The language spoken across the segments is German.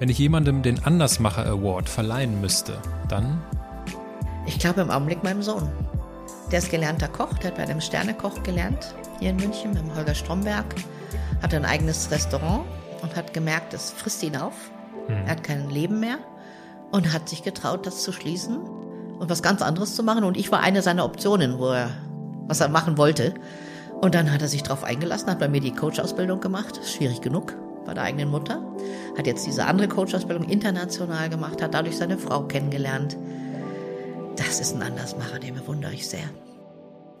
Wenn ich jemandem den Andersmacher Award verleihen müsste, dann? Ich glaube im Augenblick meinem Sohn. Der ist gelernter Koch, der hat bei einem Sternekoch gelernt, hier in München, beim Holger Stromberg. Hat ein eigenes Restaurant und hat gemerkt, es frisst ihn auf. Hm. Er hat kein Leben mehr und hat sich getraut, das zu schließen und was ganz anderes zu machen. Und ich war eine seiner Optionen, wo er, was er machen wollte. Und dann hat er sich darauf eingelassen, hat bei mir die Coach-Ausbildung gemacht. Schwierig genug bei der eigenen Mutter. Hat jetzt diese andere Coach-Ausbildung international gemacht, hat dadurch seine Frau kennengelernt. Das ist ein Andersmacher, den bewundere ich sehr.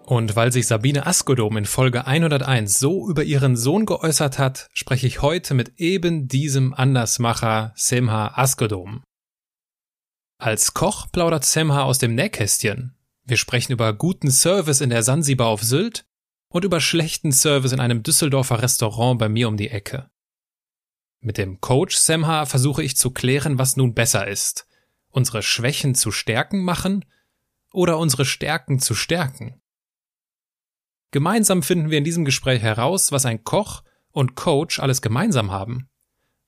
Und weil sich Sabine Askodom in Folge 101 so über ihren Sohn geäußert hat, spreche ich heute mit eben diesem Andersmacher Semha Askodom. Als Koch plaudert Semha aus dem Nähkästchen. Wir sprechen über guten Service in der Sansibar auf Sylt und über schlechten Service in einem Düsseldorfer Restaurant bei mir um die Ecke. Mit dem Coach Semha versuche ich zu klären, was nun besser ist. Unsere Schwächen zu Stärken machen oder unsere Stärken zu stärken. Gemeinsam finden wir in diesem Gespräch heraus, was ein Koch und Coach alles gemeinsam haben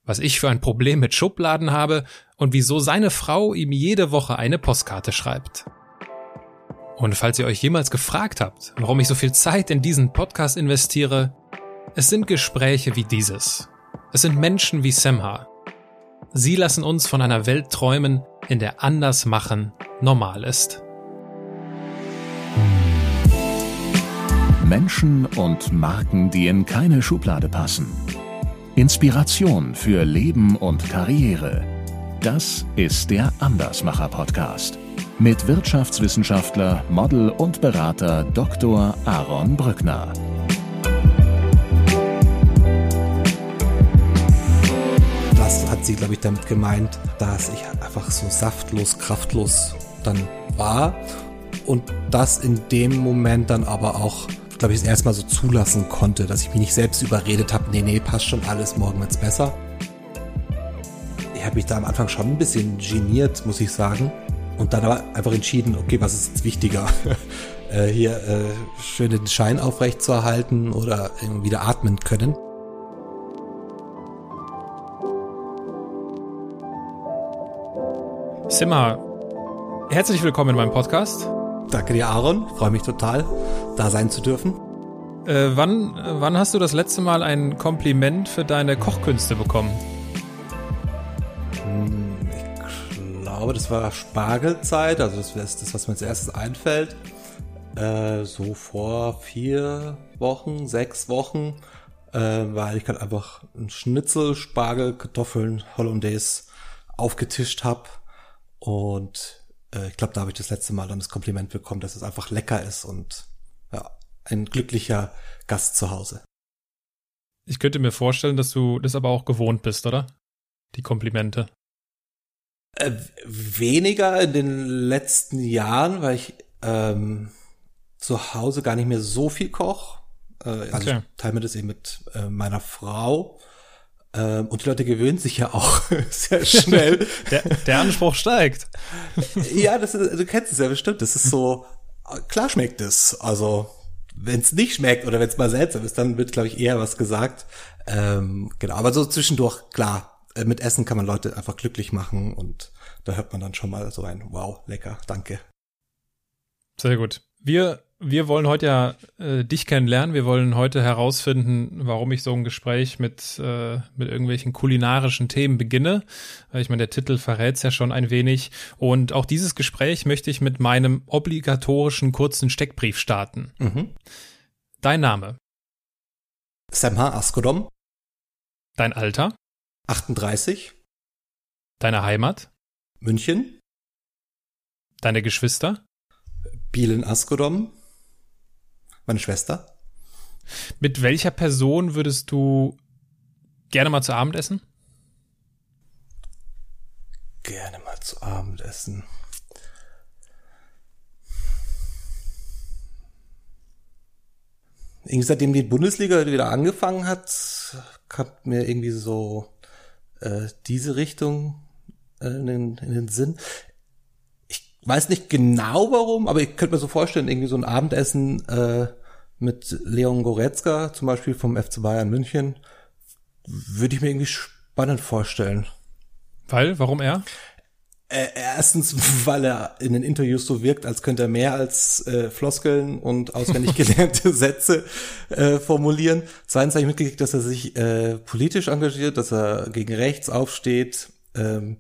was ich für ein Problem mit Schubladen habe und wieso seine Frau ihm jede Woche eine Postkarte schreibt. Und falls ihr euch jemals gefragt habt, warum ich so viel Zeit in diesen Podcast investiere, es sind Gespräche wie dieses. Es sind Menschen wie Semha. Sie lassen uns von einer Welt träumen, in der anders machen normal ist. Menschen und Marken, die in keine Schublade passen. Inspiration für Leben und Karriere. Das ist der Andersmacher Podcast mit Wirtschaftswissenschaftler, Model und Berater Dr. Aaron Brückner. Das hat sie, glaube ich, damit gemeint, dass ich einfach so saftlos, kraftlos dann war und das in dem Moment dann aber auch glaube ich, das erste Mal so zulassen konnte, dass ich mich nicht selbst überredet habe, nee, nee, passt schon alles, morgen wird's besser. Ich habe mich da am Anfang schon ein bisschen geniert, muss ich sagen. Und dann aber einfach entschieden, okay, was ist jetzt wichtiger? äh, hier äh, schön den Schein aufrecht zu erhalten oder wieder atmen können. Simmer, herzlich willkommen in meinem Podcast. Danke dir, Aaron. Freue mich total, da sein zu dürfen. Äh, wann, wann hast du das letzte Mal ein Kompliment für deine Kochkünste bekommen? Hm, ich glaube, das war Spargelzeit. Also das ist das, was mir als erstes einfällt. Äh, so vor vier Wochen, sechs Wochen, äh, weil ich gerade einfach ein Schnitzel, Spargel, Kartoffeln, Hollandaise aufgetischt habe und äh, ich glaube, da habe ich das letzte Mal dann das Kompliment bekommen, dass es einfach lecker ist und ja, ein glücklicher Gast zu Hause. Ich könnte mir vorstellen, dass du das aber auch gewohnt bist, oder? Die Komplimente. Äh, weniger in den letzten Jahren, weil ich ähm, zu Hause gar nicht mehr so viel koch. Äh, also okay. ich teile mir das eben mit äh, meiner Frau. Ähm, und die Leute gewöhnen sich ja auch sehr schnell. der, der Anspruch steigt. ja, das ist, du kennst es ja bestimmt. Das ist so, klar schmeckt es. Also, wenn es nicht schmeckt oder wenn es mal seltsam ist, dann wird, glaube ich, eher was gesagt. Ähm, genau, aber so zwischendurch, klar, äh, mit Essen kann man Leute einfach glücklich machen und da hört man dann schon mal so ein Wow, lecker, danke. Sehr gut. Wir wir wollen heute ja äh, dich kennenlernen. Wir wollen heute herausfinden, warum ich so ein Gespräch mit, äh, mit irgendwelchen kulinarischen Themen beginne. Ich meine, der Titel verrät es ja schon ein wenig. Und auch dieses Gespräch möchte ich mit meinem obligatorischen kurzen Steckbrief starten. Mhm. Dein Name? Semha Askodom. Dein Alter? 38. Deine Heimat? München. Deine Geschwister? Bielen Askodom meine Schwester. Mit welcher Person würdest du gerne mal zu Abend essen? Gerne mal zu Abend essen. Irgendwie seitdem die Bundesliga wieder angefangen hat, kommt mir irgendwie so äh, diese Richtung äh, in, den, in den Sinn weiß nicht genau warum, aber ich könnte mir so vorstellen, irgendwie so ein Abendessen äh, mit Leon Goretzka, zum Beispiel vom FC Bayern München, würde ich mir irgendwie spannend vorstellen. Weil? Warum er? Äh, erstens, weil er in den Interviews so wirkt, als könnte er mehr als äh, Floskeln und auswendig gelernte Sätze äh, formulieren. Zweitens habe ich mitgekriegt, dass er sich äh, politisch engagiert, dass er gegen rechts aufsteht, ähm,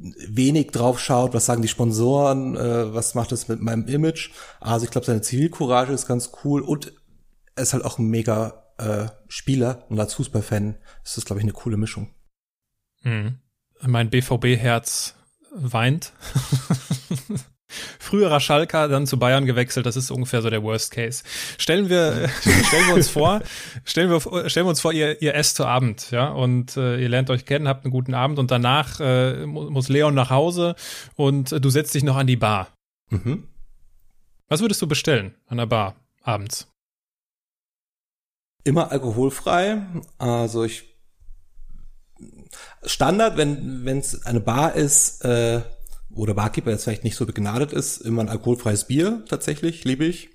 wenig drauf schaut, was sagen die Sponsoren, äh, was macht es mit meinem Image. Also ich glaube, seine Zivilcourage ist ganz cool und er ist halt auch ein mega äh, Spieler und als Fußballfan ist das, glaube ich, eine coole Mischung. Mhm. Mein BVB-Herz weint. Früherer Schalker, dann zu Bayern gewechselt, das ist ungefähr so der Worst Case. Stellen wir, stellen wir uns vor, stellen wir, stellen wir uns vor, ihr, ihr esst zu Abend, ja, und äh, ihr lernt euch kennen, habt einen guten Abend und danach äh, muss Leon nach Hause und äh, du setzt dich noch an die Bar. Mhm. Was würdest du bestellen an der Bar abends? Immer alkoholfrei. Also ich Standard, wenn wenn es eine Bar ist, äh, wo der Barkeeper jetzt vielleicht nicht so begnadet ist, immer ein alkoholfreies Bier tatsächlich, liebe ich.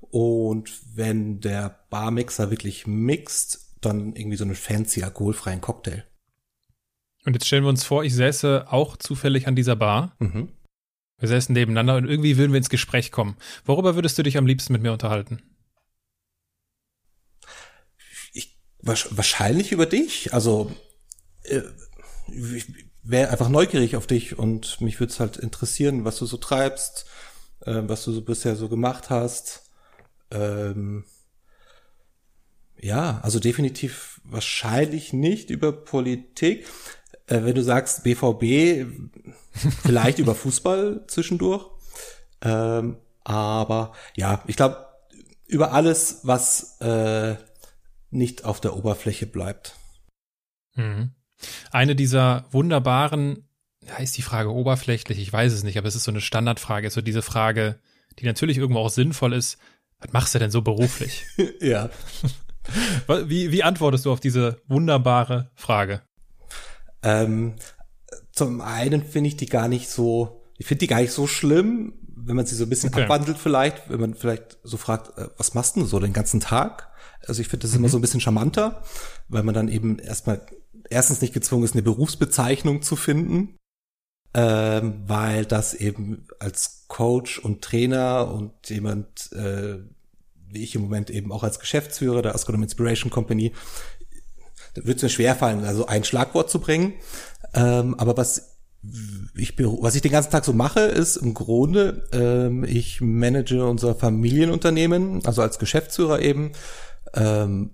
Und wenn der Barmixer wirklich mixt, dann irgendwie so einen fancy alkoholfreien Cocktail. Und jetzt stellen wir uns vor, ich säße auch zufällig an dieser Bar. Mhm. Wir säßen nebeneinander und irgendwie würden wir ins Gespräch kommen. Worüber würdest du dich am liebsten mit mir unterhalten? Ich, wahrscheinlich über dich. Also äh, ich wäre einfach neugierig auf dich und mich würde es halt interessieren, was du so treibst, äh, was du so bisher so gemacht hast. Ähm, ja, also definitiv wahrscheinlich nicht über Politik. Äh, wenn du sagst BVB, vielleicht über Fußball zwischendurch. Ähm, aber ja, ich glaube, über alles, was äh, nicht auf der Oberfläche bleibt. Mhm. Eine dieser wunderbaren, ja, ist die Frage oberflächlich, ich weiß es nicht, aber es ist so eine Standardfrage, ist so diese Frage, die natürlich irgendwo auch sinnvoll ist, was machst du denn so beruflich? ja. Wie, wie antwortest du auf diese wunderbare Frage? Ähm, zum einen finde ich die gar nicht so, ich finde die gar nicht so schlimm, wenn man sie so ein bisschen okay. abwandelt vielleicht, wenn man vielleicht so fragt, äh, was machst du so den ganzen Tag? Also ich finde das mhm. immer so ein bisschen charmanter, weil man dann eben erstmal erstens nicht gezwungen ist, eine Berufsbezeichnung zu finden, ähm, weil das eben als Coach und Trainer und jemand, äh, wie ich im Moment eben auch als Geschäftsführer der Ascodom Inspiration Company, da wird es mir schwerfallen, also ein Schlagwort zu bringen. Ähm, aber was ich, was ich den ganzen Tag so mache, ist im Grunde, ähm, ich manage unser Familienunternehmen, also als Geschäftsführer eben, ähm,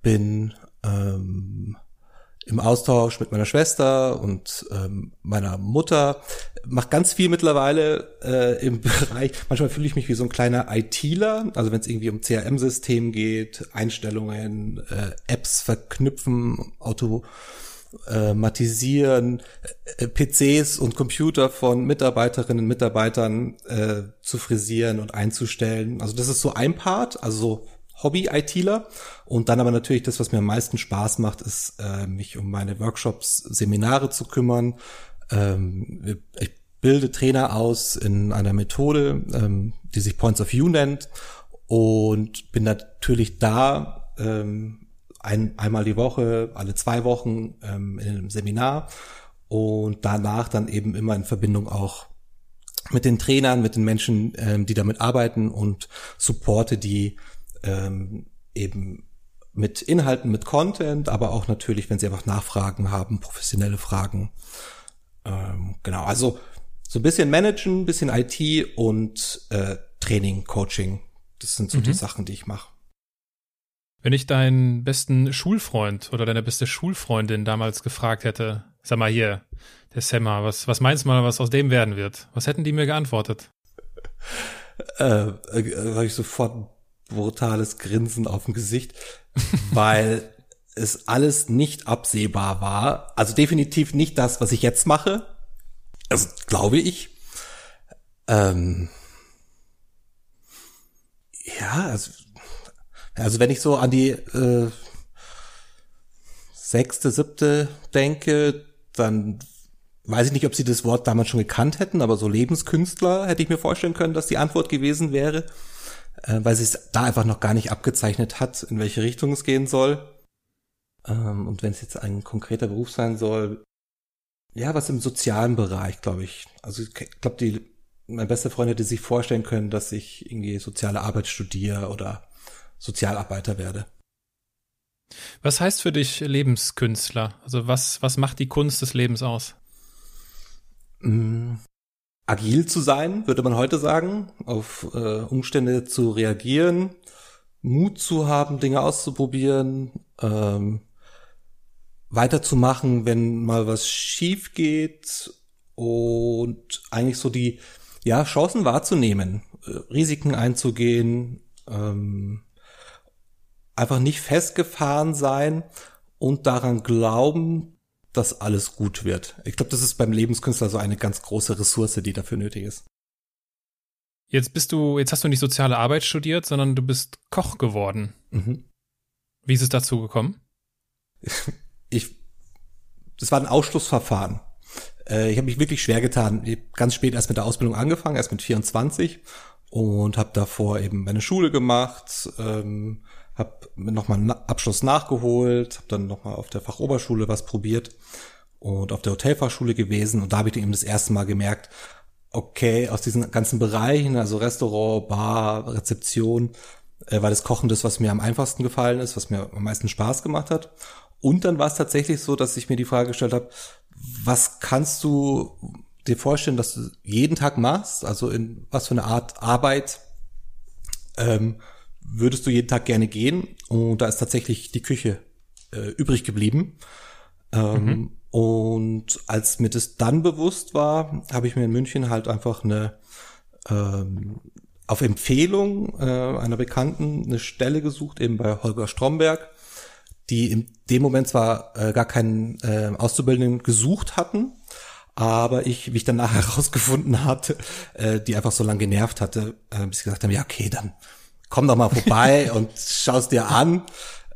bin ähm, im Austausch mit meiner Schwester und ähm, meiner Mutter, mache ganz viel mittlerweile äh, im Bereich, manchmal fühle ich mich wie so ein kleiner ITler, also wenn es irgendwie um CRM-System geht, Einstellungen, äh, Apps verknüpfen, automatisieren, äh, PCs und Computer von Mitarbeiterinnen und Mitarbeitern äh, zu frisieren und einzustellen. Also das ist so ein Part, also so Hobby-ITler. Und dann aber natürlich das, was mir am meisten Spaß macht, ist, äh, mich um meine Workshops, Seminare zu kümmern. Ähm, ich bilde Trainer aus in einer Methode, ähm, die sich Points of View nennt und bin natürlich da ähm, ein, einmal die Woche, alle zwei Wochen ähm, in einem Seminar und danach dann eben immer in Verbindung auch mit den Trainern, mit den Menschen, ähm, die damit arbeiten und supporte die ähm, eben mit Inhalten, mit Content, aber auch natürlich, wenn sie einfach Nachfragen haben, professionelle Fragen. Ähm, genau, also so ein bisschen Managen, ein bisschen IT und äh, Training, Coaching. Das sind so mhm. die Sachen, die ich mache. Wenn ich deinen besten Schulfreund oder deine beste Schulfreundin damals gefragt hätte, sag mal hier, der Semmer, was, was meinst du mal, was aus dem werden wird? Was hätten die mir geantwortet? äh, äh, habe ich sofort brutales Grinsen auf dem Gesicht, weil es alles nicht absehbar war. Also definitiv nicht das, was ich jetzt mache. Also glaube ich. Ähm, ja, also, also wenn ich so an die äh, sechste, siebte denke, dann weiß ich nicht, ob sie das Wort damals schon gekannt hätten, aber so Lebenskünstler hätte ich mir vorstellen können, dass die Antwort gewesen wäre äh, weil sich da einfach noch gar nicht abgezeichnet hat, in welche Richtung es gehen soll. Ähm, und wenn es jetzt ein konkreter Beruf sein soll, ja, was im sozialen Bereich, glaube ich. Also ich glaube, die mein bester Freund hätte sich vorstellen können, dass ich irgendwie soziale Arbeit studiere oder Sozialarbeiter werde. Was heißt für dich Lebenskünstler? Also was, was macht die Kunst des Lebens aus? Agil zu sein, würde man heute sagen, auf äh, Umstände zu reagieren, Mut zu haben, Dinge auszuprobieren, ähm, weiterzumachen, wenn mal was schief geht und eigentlich so die ja Chancen wahrzunehmen, äh, Risiken einzugehen, ähm, einfach nicht festgefahren sein und daran glauben, dass alles gut wird. Ich glaube, das ist beim Lebenskünstler so eine ganz große Ressource, die dafür nötig ist. Jetzt bist du, jetzt hast du nicht soziale Arbeit studiert, sondern du bist Koch geworden. Mhm. Wie ist es dazu gekommen? Ich, das war ein Ausschlussverfahren. Äh, ich habe mich wirklich schwer getan. Ich habe ganz spät erst mit der Ausbildung angefangen, erst mit 24 und habe davor eben meine Schule gemacht, ähm, habe nochmal einen Abschluss nachgeholt, habe dann nochmal auf der Fachoberschule was probiert und auf der Hotelfachschule gewesen und da habe ich eben das erste Mal gemerkt, okay, aus diesen ganzen Bereichen, also Restaurant, Bar, Rezeption, äh, war das Kochen das, was mir am einfachsten gefallen ist, was mir am meisten Spaß gemacht hat. Und dann war es tatsächlich so, dass ich mir die Frage gestellt habe, was kannst du dir vorstellen, dass du jeden Tag machst? Also in was für eine Art Arbeit ähm, würdest du jeden Tag gerne gehen? Und da ist tatsächlich die Küche äh, übrig geblieben. Ähm, mhm. Und als mir das dann bewusst war, habe ich mir in München halt einfach eine ähm, auf Empfehlung äh, einer Bekannten eine Stelle gesucht, eben bei Holger Stromberg, die in dem Moment zwar äh, gar keinen äh, Auszubildenden gesucht hatten, aber ich, wie ich dann nachher herausgefunden hatte, äh, die einfach so lange genervt hatte, äh, bis ich gesagt haben, ja okay, dann komm doch mal vorbei und schaust dir an.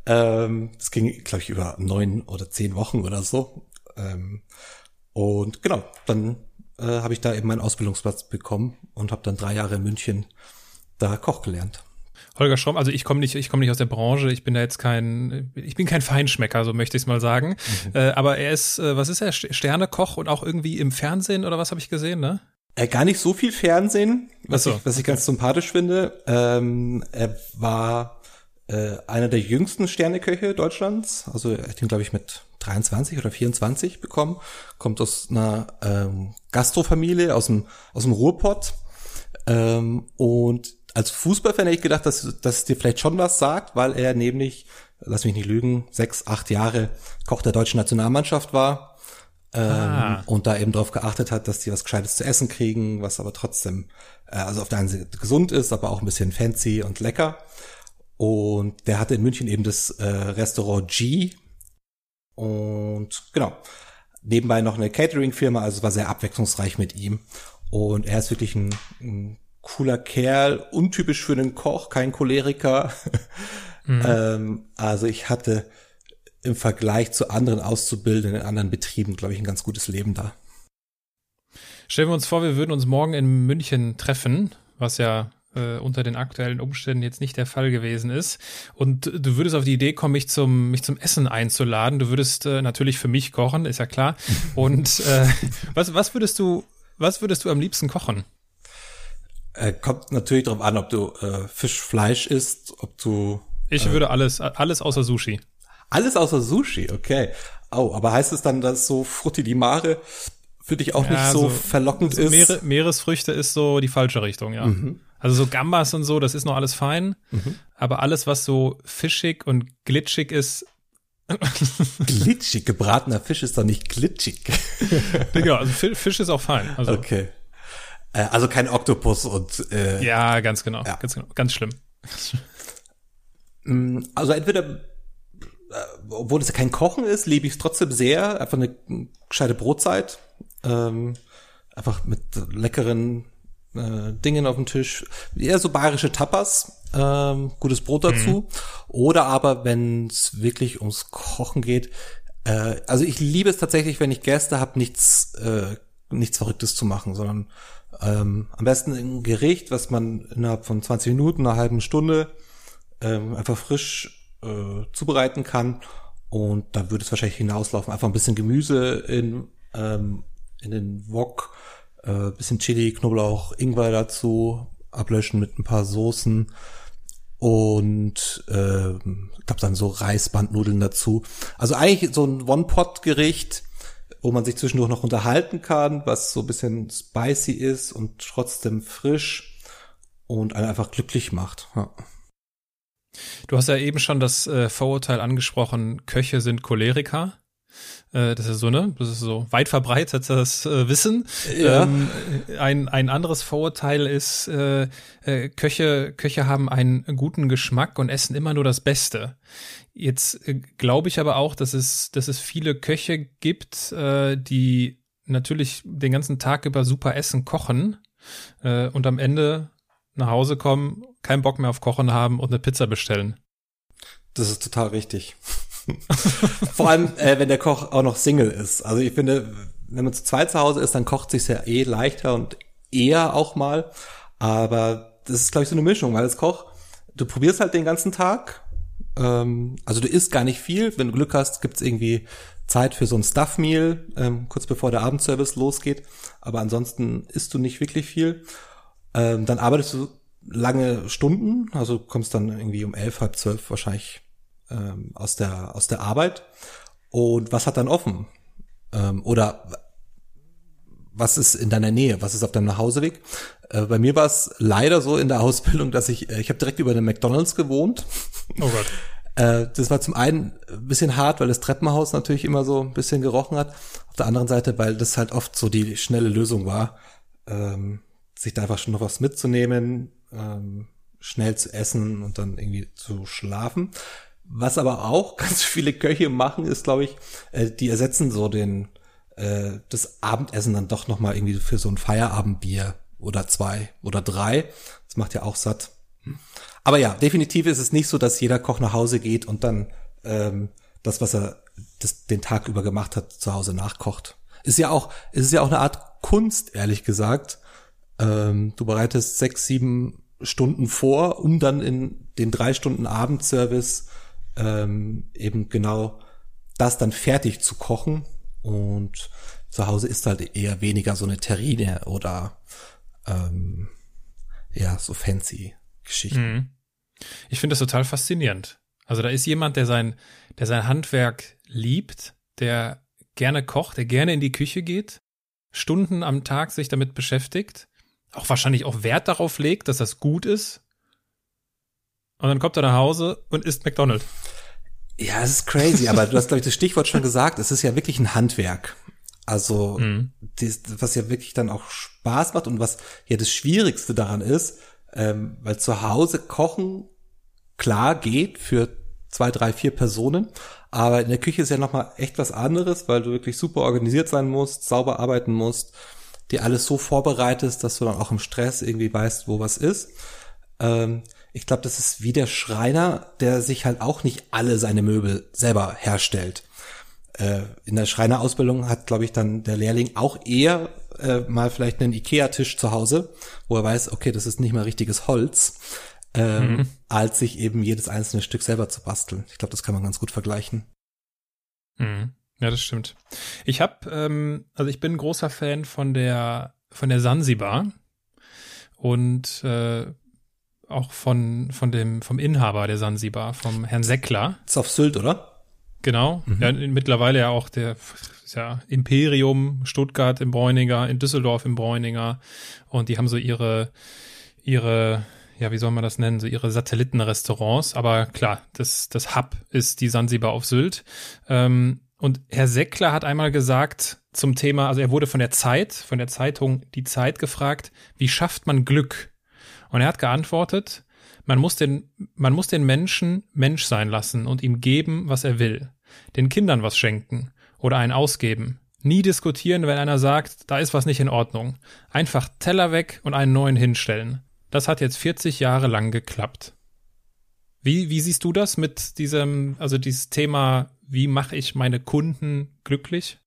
Ähm, das ging, glaube ich, über neun oder zehn Wochen oder so. Ähm, und genau, dann äh, habe ich da eben meinen Ausbildungsplatz bekommen und habe dann drei Jahre in München da Koch gelernt. Holger Schromm, also ich komme nicht, ich komme nicht aus der Branche, ich bin da jetzt kein, ich bin kein Feinschmecker, so möchte ich es mal sagen. Mhm. Äh, aber er ist, äh, was ist er, Sternekoch und auch irgendwie im Fernsehen oder was habe ich gesehen, ne? Äh, gar nicht so viel Fernsehen, was, so, ich, was okay. ich ganz sympathisch finde. Ähm, er war äh, einer der jüngsten Sterneköche Deutschlands. Also er hat ihn, glaube ich, mit 23 oder 24 bekommen. Kommt aus einer ähm, Gastrofamilie aus dem, aus dem Ruhrpott. Ähm, und als Fußballfan hätte ich gedacht, dass, dass es dir vielleicht schon was sagt, weil er nämlich, lass mich nicht lügen, sechs, acht Jahre Koch der deutschen Nationalmannschaft war. Ähm, ah. und da eben darauf geachtet hat, dass die was Gescheites zu essen kriegen, was aber trotzdem, äh, also auf der einen Seite gesund ist, aber auch ein bisschen fancy und lecker. Und der hatte in München eben das äh, Restaurant G. Und genau, nebenbei noch eine Catering-Firma, also es war sehr abwechslungsreich mit ihm. Und er ist wirklich ein, ein cooler Kerl, untypisch für einen Koch, kein Choleriker. Mhm. ähm, also ich hatte im Vergleich zu anderen Auszubildenden in anderen Betrieben, glaube ich, ein ganz gutes Leben da. Stellen wir uns vor, wir würden uns morgen in München treffen, was ja äh, unter den aktuellen Umständen jetzt nicht der Fall gewesen ist. Und du würdest auf die Idee kommen, mich zum, mich zum Essen einzuladen. Du würdest äh, natürlich für mich kochen, ist ja klar. Und äh, was, was würdest du, was würdest du am liebsten kochen? Äh, kommt natürlich darauf an, ob du äh, Fisch, Fleisch isst, ob du. Ich äh, würde alles, alles außer Sushi. Alles außer Sushi, okay. Oh, aber heißt es dann, dass so Frutti di Mare für dich auch ja, nicht so, so verlockend so ist? Meere, Meeresfrüchte ist so die falsche Richtung, ja. Mhm. Also so Gambas und so, das ist noch alles fein. Mhm. Aber alles, was so fischig und glitschig ist. glitschig, gebratener Fisch ist doch nicht glitschig. Digga, also Fisch ist auch fein. Also. Okay. Äh, also kein Oktopus und äh, Ja, ganz genau. Ja. Ganz genau. Ganz schlimm. Mm, also entweder obwohl es ja kein Kochen ist, liebe ich es trotzdem sehr. Einfach eine gescheite Brotzeit. Ähm, einfach mit leckeren äh, Dingen auf dem Tisch. Eher so bayerische Tapas. Ähm, gutes Brot dazu. Mhm. Oder aber, wenn es wirklich ums Kochen geht. Äh, also ich liebe es tatsächlich, wenn ich Gäste habe, nichts, äh, nichts Verrücktes zu machen, sondern ähm, am besten ein Gericht, was man innerhalb von 20 Minuten, einer halben Stunde ähm, einfach frisch äh, zubereiten kann Und da würde es wahrscheinlich hinauslaufen. Einfach ein bisschen Gemüse in, ähm, in den Wok, äh, bisschen Chili, Knoblauch, Ingwer dazu, ablöschen mit ein paar Soßen und äh, ich glaube dann so Reisbandnudeln dazu. Also eigentlich so ein One-Pot-Gericht, wo man sich zwischendurch noch unterhalten kann, was so ein bisschen spicy ist und trotzdem frisch und einen einfach glücklich macht. Ja. Du hast ja eben schon das äh, Vorurteil angesprochen, Köche sind Choleriker. Äh, das ist so, ne? Das ist so weit verbreitetes äh, Wissen. Ja. Ähm, ein, ein anderes Vorurteil ist, äh, äh, Köche, Köche haben einen guten Geschmack und essen immer nur das Beste. Jetzt äh, glaube ich aber auch, dass es, dass es viele Köche gibt, die natürlich den ganzen Tag über super Essen kochen und am Ende nach Hause kommen, keinen Bock mehr auf Kochen haben und eine Pizza bestellen. Das ist total richtig. Vor allem, äh, wenn der Koch auch noch Single ist. Also ich finde, wenn man zu zweit zu Hause ist, dann kocht sich ja eh leichter und eher auch mal. Aber das ist, glaube ich, so eine Mischung, weil als Koch, du probierst halt den ganzen Tag. Ähm, also du isst gar nicht viel. Wenn du Glück hast, gibt's irgendwie Zeit für so ein Stuff-Meal, ähm, kurz bevor der Abendservice losgeht. Aber ansonsten isst du nicht wirklich viel. Ähm, dann arbeitest du lange Stunden, also kommst dann irgendwie um elf, halb zwölf wahrscheinlich ähm, aus der aus der Arbeit. Und was hat dann offen? Ähm, oder was ist in deiner Nähe? Was ist auf deinem Nachhauseweg? Äh, bei mir war es leider so in der Ausbildung, dass ich äh, ich habe direkt über den McDonald's gewohnt. Oh Gott. Äh, das war zum einen ein bisschen hart, weil das Treppenhaus natürlich immer so ein bisschen gerochen hat. Auf der anderen Seite, weil das halt oft so die schnelle Lösung war. Ähm, sich da einfach schon noch was mitzunehmen, ähm, schnell zu essen und dann irgendwie zu schlafen. Was aber auch ganz viele Köche machen, ist, glaube ich, äh, die ersetzen so den äh, das Abendessen dann doch noch mal irgendwie für so ein Feierabendbier oder zwei oder drei. Das macht ja auch satt. Aber ja, definitiv ist es nicht so, dass jeder Koch nach Hause geht und dann ähm, das, was er das, den Tag über gemacht hat, zu Hause nachkocht. Ist ja auch, ist ja auch eine Art Kunst, ehrlich gesagt, ähm, du bereitest sechs, sieben Stunden vor, um dann in den drei Stunden Abendservice ähm, eben genau das dann fertig zu kochen. Und zu Hause ist halt eher weniger so eine Terrine oder ähm, ja, so fancy Geschichten. Mhm. Ich finde das total faszinierend. Also da ist jemand, der sein, der sein Handwerk liebt, der gerne kocht, der gerne in die Küche geht, Stunden am Tag sich damit beschäftigt auch wahrscheinlich auch Wert darauf legt, dass das gut ist. Und dann kommt er nach Hause und isst McDonald's. Ja, es ist crazy, aber du hast, glaube ich, das Stichwort schon gesagt, es ist ja wirklich ein Handwerk. Also, mhm. das, was ja wirklich dann auch Spaß macht und was ja das Schwierigste daran ist, ähm, weil zu Hause kochen klar geht für zwei, drei, vier Personen, aber in der Küche ist ja nochmal echt was anderes, weil du wirklich super organisiert sein musst, sauber arbeiten musst, dir alles so vorbereitest, dass du dann auch im Stress irgendwie weißt, wo was ist. Ähm, ich glaube, das ist wie der Schreiner, der sich halt auch nicht alle seine Möbel selber herstellt. Äh, in der Schreinerausbildung hat, glaube ich, dann der Lehrling auch eher äh, mal vielleicht einen Ikea-Tisch zu Hause, wo er weiß, okay, das ist nicht mal richtiges Holz, ähm, mhm. als sich eben jedes einzelne Stück selber zu basteln. Ich glaube, das kann man ganz gut vergleichen. Mhm. Ja, das stimmt. Ich habe, ähm, also ich bin ein großer Fan von der von der Sansibar und äh, auch von von dem vom Inhaber der Sansibar, vom Herrn Seckler. Ist auf Sylt, oder? Genau. Mhm. Ja, mittlerweile ja auch der ja, Imperium Stuttgart im Bräuninger, in Düsseldorf im Bräuninger und die haben so ihre ihre ja, wie soll man das nennen, so ihre Satellitenrestaurants. Aber klar, das, das Hub ist die Sansibar auf Sylt. Ähm, und Herr Seckler hat einmal gesagt zum Thema, also er wurde von der Zeit, von der Zeitung Die Zeit gefragt, wie schafft man Glück? Und er hat geantwortet, man muss den, man muss den Menschen Mensch sein lassen und ihm geben, was er will. Den Kindern was schenken oder einen ausgeben. Nie diskutieren, wenn einer sagt, da ist was nicht in Ordnung. Einfach Teller weg und einen neuen hinstellen. Das hat jetzt 40 Jahre lang geklappt. Wie, wie siehst du das mit diesem, also dieses Thema wie mache ich meine Kunden glücklich?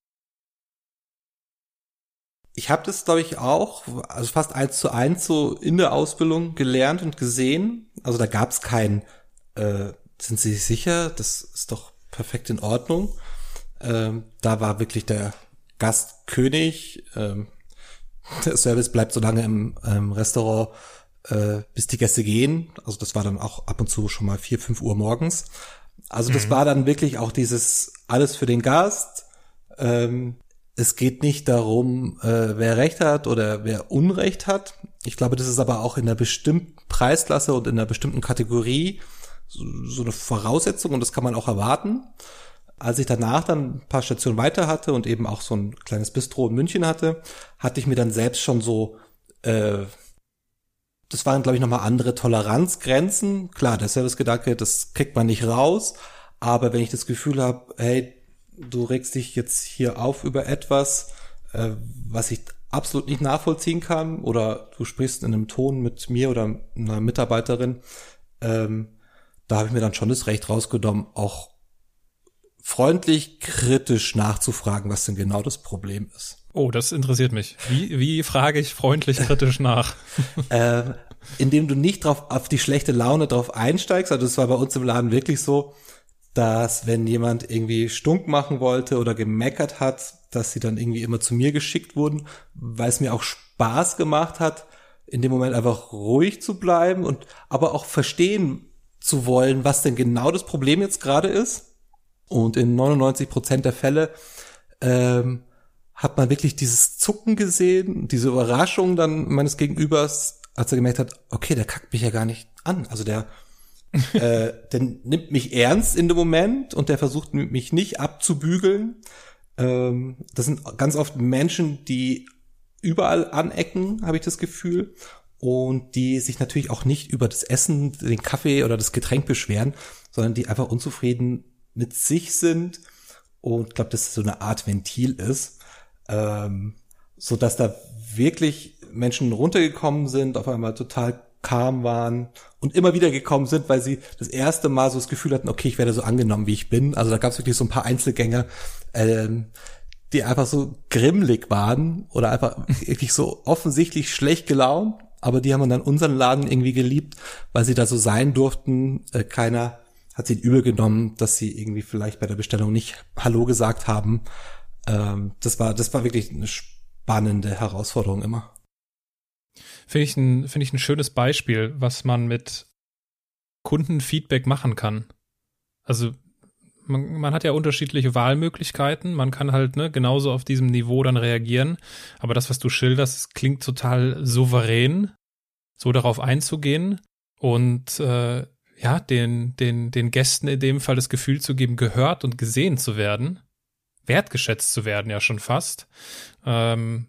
Ich habe das, glaube ich, auch, also fast eins zu eins so in der Ausbildung gelernt und gesehen. Also da gab es kein, äh, sind Sie sicher, das ist doch perfekt in Ordnung. Ähm, da war wirklich der Gastkönig. Ähm, der Service bleibt so lange im ähm, Restaurant, äh, bis die Gäste gehen. Also das war dann auch ab und zu schon mal vier, fünf Uhr morgens. Also das mhm. war dann wirklich auch dieses alles für den Gast. Ähm, es geht nicht darum, äh, wer Recht hat oder wer Unrecht hat. Ich glaube, das ist aber auch in einer bestimmten Preisklasse und in einer bestimmten Kategorie so, so eine Voraussetzung und das kann man auch erwarten. Als ich danach dann ein paar Stationen weiter hatte und eben auch so ein kleines Bistro in München hatte, hatte ich mir dann selbst schon so, äh, das waren glaube ich nochmal andere Toleranzgrenzen. Klar, der Servicegedanke, das kriegt man nicht raus, aber wenn ich das Gefühl habe, hey, du regst dich jetzt hier auf über etwas, äh, was ich absolut nicht nachvollziehen kann, oder du sprichst in einem Ton mit mir oder einer Mitarbeiterin, ähm, da habe ich mir dann schon das Recht rausgenommen, auch freundlich kritisch nachzufragen, was denn genau das Problem ist. Oh, das interessiert mich. Wie, wie frage ich freundlich kritisch nach? äh, indem du nicht drauf, auf die schlechte Laune drauf einsteigst. Also das war bei uns im Laden wirklich so, dass wenn jemand irgendwie stunk machen wollte oder gemeckert hat, dass sie dann irgendwie immer zu mir geschickt wurden, weil es mir auch Spaß gemacht hat, in dem Moment einfach ruhig zu bleiben und aber auch verstehen zu wollen, was denn genau das Problem jetzt gerade ist. Und in 99 Prozent der Fälle ähm, hat man wirklich dieses Zucken gesehen, diese Überraschung dann meines Gegenübers, als er gemerkt hat, okay, der kackt mich ja gar nicht an. Also der äh, der nimmt mich ernst in dem Moment und der versucht mich nicht abzubügeln. Ähm, das sind ganz oft Menschen, die überall anecken, habe ich das Gefühl. Und die sich natürlich auch nicht über das Essen, den Kaffee oder das Getränk beschweren, sondern die einfach unzufrieden mit sich sind. Und ich glaube, dass das so eine Art Ventil ist. Ähm, so dass da wirklich Menschen runtergekommen sind, auf einmal total calm waren und immer wieder gekommen sind, weil sie das erste Mal so das Gefühl hatten, okay, ich werde so angenommen, wie ich bin. Also da gab es wirklich so ein paar Einzelgänger, ähm, die einfach so grimmlig waren oder einfach wirklich so offensichtlich schlecht gelaunt, aber die haben dann unseren Laden irgendwie geliebt, weil sie da so sein durften. Äh, keiner hat sie übel genommen, dass sie irgendwie vielleicht bei der Bestellung nicht Hallo gesagt haben. Ähm, das war, das war wirklich eine spannende Herausforderung immer. Finde ich, ein, finde ich ein schönes Beispiel, was man mit Kundenfeedback machen kann. Also man, man hat ja unterschiedliche Wahlmöglichkeiten. Man kann halt ne, genauso auf diesem Niveau dann reagieren. Aber das, was du schilderst, klingt total souverän, so darauf einzugehen und äh, ja, den, den, den Gästen in dem Fall das Gefühl zu geben, gehört und gesehen zu werden, wertgeschätzt zu werden, ja schon fast. Ähm,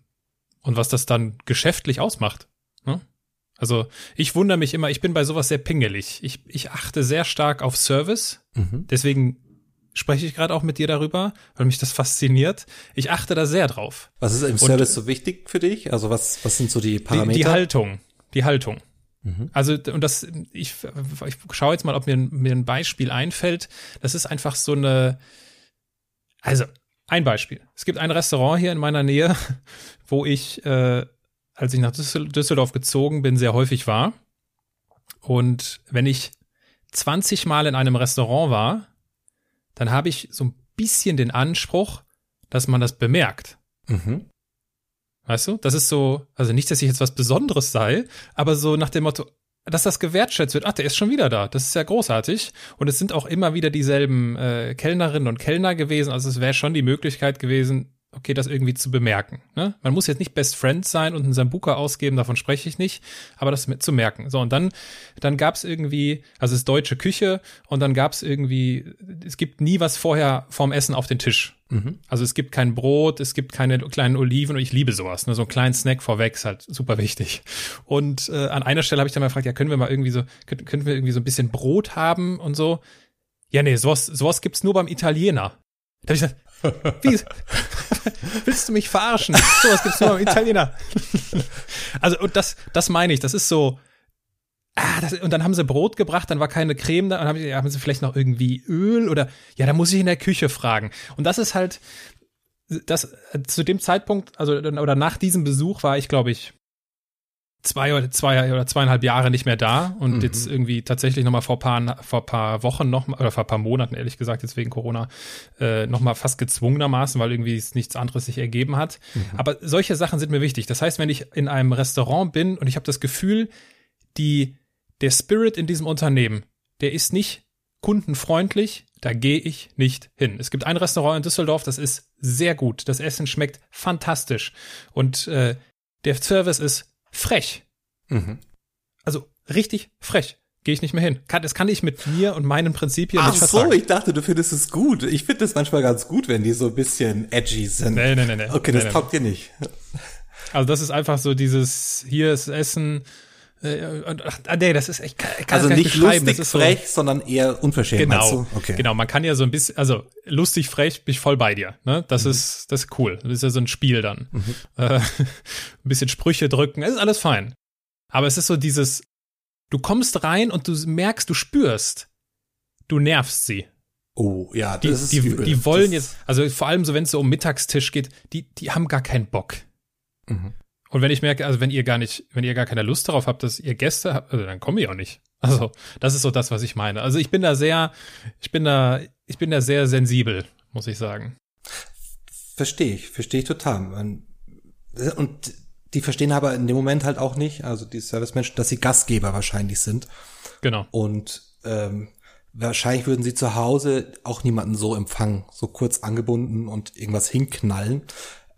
und was das dann geschäftlich ausmacht. Ne? Also ich wundere mich immer, ich bin bei sowas sehr pingelig. Ich, ich achte sehr stark auf Service. Mhm. Deswegen spreche ich gerade auch mit dir darüber, weil mich das fasziniert. Ich achte da sehr drauf. Was ist im Service so wichtig für dich? Also was, was sind so die Parameter? Die, die Haltung. Die Haltung. Mhm. Also, und das, ich, ich schaue jetzt mal, ob mir, mir ein Beispiel einfällt. Das ist einfach so eine, also, ein Beispiel. Es gibt ein Restaurant hier in meiner Nähe, wo ich, äh, als ich nach Düsseldorf gezogen bin, sehr häufig war. Und wenn ich 20 Mal in einem Restaurant war, dann habe ich so ein bisschen den Anspruch, dass man das bemerkt. Mhm. Weißt du? Das ist so, also nicht, dass ich jetzt was Besonderes sei, aber so nach dem Motto, dass das gewertschätzt wird. Ach, der ist schon wieder da. Das ist ja großartig. Und es sind auch immer wieder dieselben äh, Kellnerinnen und Kellner gewesen. Also es wäre schon die Möglichkeit gewesen, okay, das irgendwie zu bemerken. Ne? Man muss jetzt nicht Best Friend sein und einen Sambuka ausgeben, davon spreche ich nicht, aber das mit zu merken. So, und dann, dann gab es irgendwie, also es ist deutsche Küche und dann gab es irgendwie, es gibt nie was vorher vorm Essen auf den Tisch. Mhm. Also es gibt kein Brot, es gibt keine kleinen Oliven und ich liebe sowas. Ne? So einen kleinen Snack vorweg ist halt super wichtig. Und äh, an einer Stelle habe ich dann mal gefragt, ja, können wir mal irgendwie so, können, können wir irgendwie so ein bisschen Brot haben und so? Ja, nee, sowas, sowas gibt's nur beim Italiener. Da ich gesagt, wie? Willst du mich verarschen? So was gibt's nur im Italiener. also, und das, das meine ich, das ist so, ah, das, und dann haben sie Brot gebracht, dann war keine Creme da, und haben, haben sie vielleicht noch irgendwie Öl oder, ja, da muss ich in der Küche fragen. Und das ist halt, das, zu dem Zeitpunkt, also, oder nach diesem Besuch war ich, glaube ich, zwei oder zwei oder zweieinhalb Jahre nicht mehr da und mhm. jetzt irgendwie tatsächlich noch mal vor paar vor paar Wochen noch oder vor paar Monaten ehrlich gesagt jetzt wegen Corona äh, noch mal fast gezwungenermaßen, weil irgendwie nichts anderes sich ergeben hat. Mhm. Aber solche Sachen sind mir wichtig. Das heißt, wenn ich in einem Restaurant bin und ich habe das Gefühl, die der Spirit in diesem Unternehmen, der ist nicht kundenfreundlich, da gehe ich nicht hin. Es gibt ein Restaurant in Düsseldorf, das ist sehr gut. Das Essen schmeckt fantastisch und äh, der Service ist frech. Mhm. Also richtig frech. Gehe ich nicht mehr hin. Kann, das kann ich mit mir und meinen Prinzipien Ach nicht vertragen. so, ich dachte, du findest es gut. Ich finde es manchmal ganz gut, wenn die so ein bisschen edgy sind. Nee, nee, nee. nee. Okay, das nee, taugt dir nicht. Also das ist einfach so dieses, hier ist Essen, äh, ach, nee, das ist echt, kann also nicht lustig frech, so, sondern eher unverschämt. Genau, okay. genau. Man kann ja so ein bisschen, also lustig frech, bin ich voll bei dir. Ne, das mhm. ist, das ist cool. Das ist ja so ein Spiel dann. Mhm. Äh, ein bisschen Sprüche drücken, ist alles fein. Aber es ist so dieses, du kommst rein und du merkst, du spürst, du nervst sie. Oh, ja, das die, ist die, die wollen das jetzt, also vor allem so, wenn es so um Mittagstisch geht, die, die haben gar keinen Bock. Mhm. Und wenn ich merke, also wenn ihr gar nicht, wenn ihr gar keine Lust darauf habt, dass ihr Gäste habt, also dann komme ich auch nicht. Also, das ist so das, was ich meine. Also ich bin da sehr, ich bin da, ich bin da sehr sensibel, muss ich sagen. Verstehe ich, verstehe ich total. Und die verstehen aber in dem Moment halt auch nicht, also die Servicemenschen, dass sie Gastgeber wahrscheinlich sind. Genau. Und ähm, wahrscheinlich würden sie zu Hause auch niemanden so empfangen, so kurz angebunden und irgendwas hinknallen.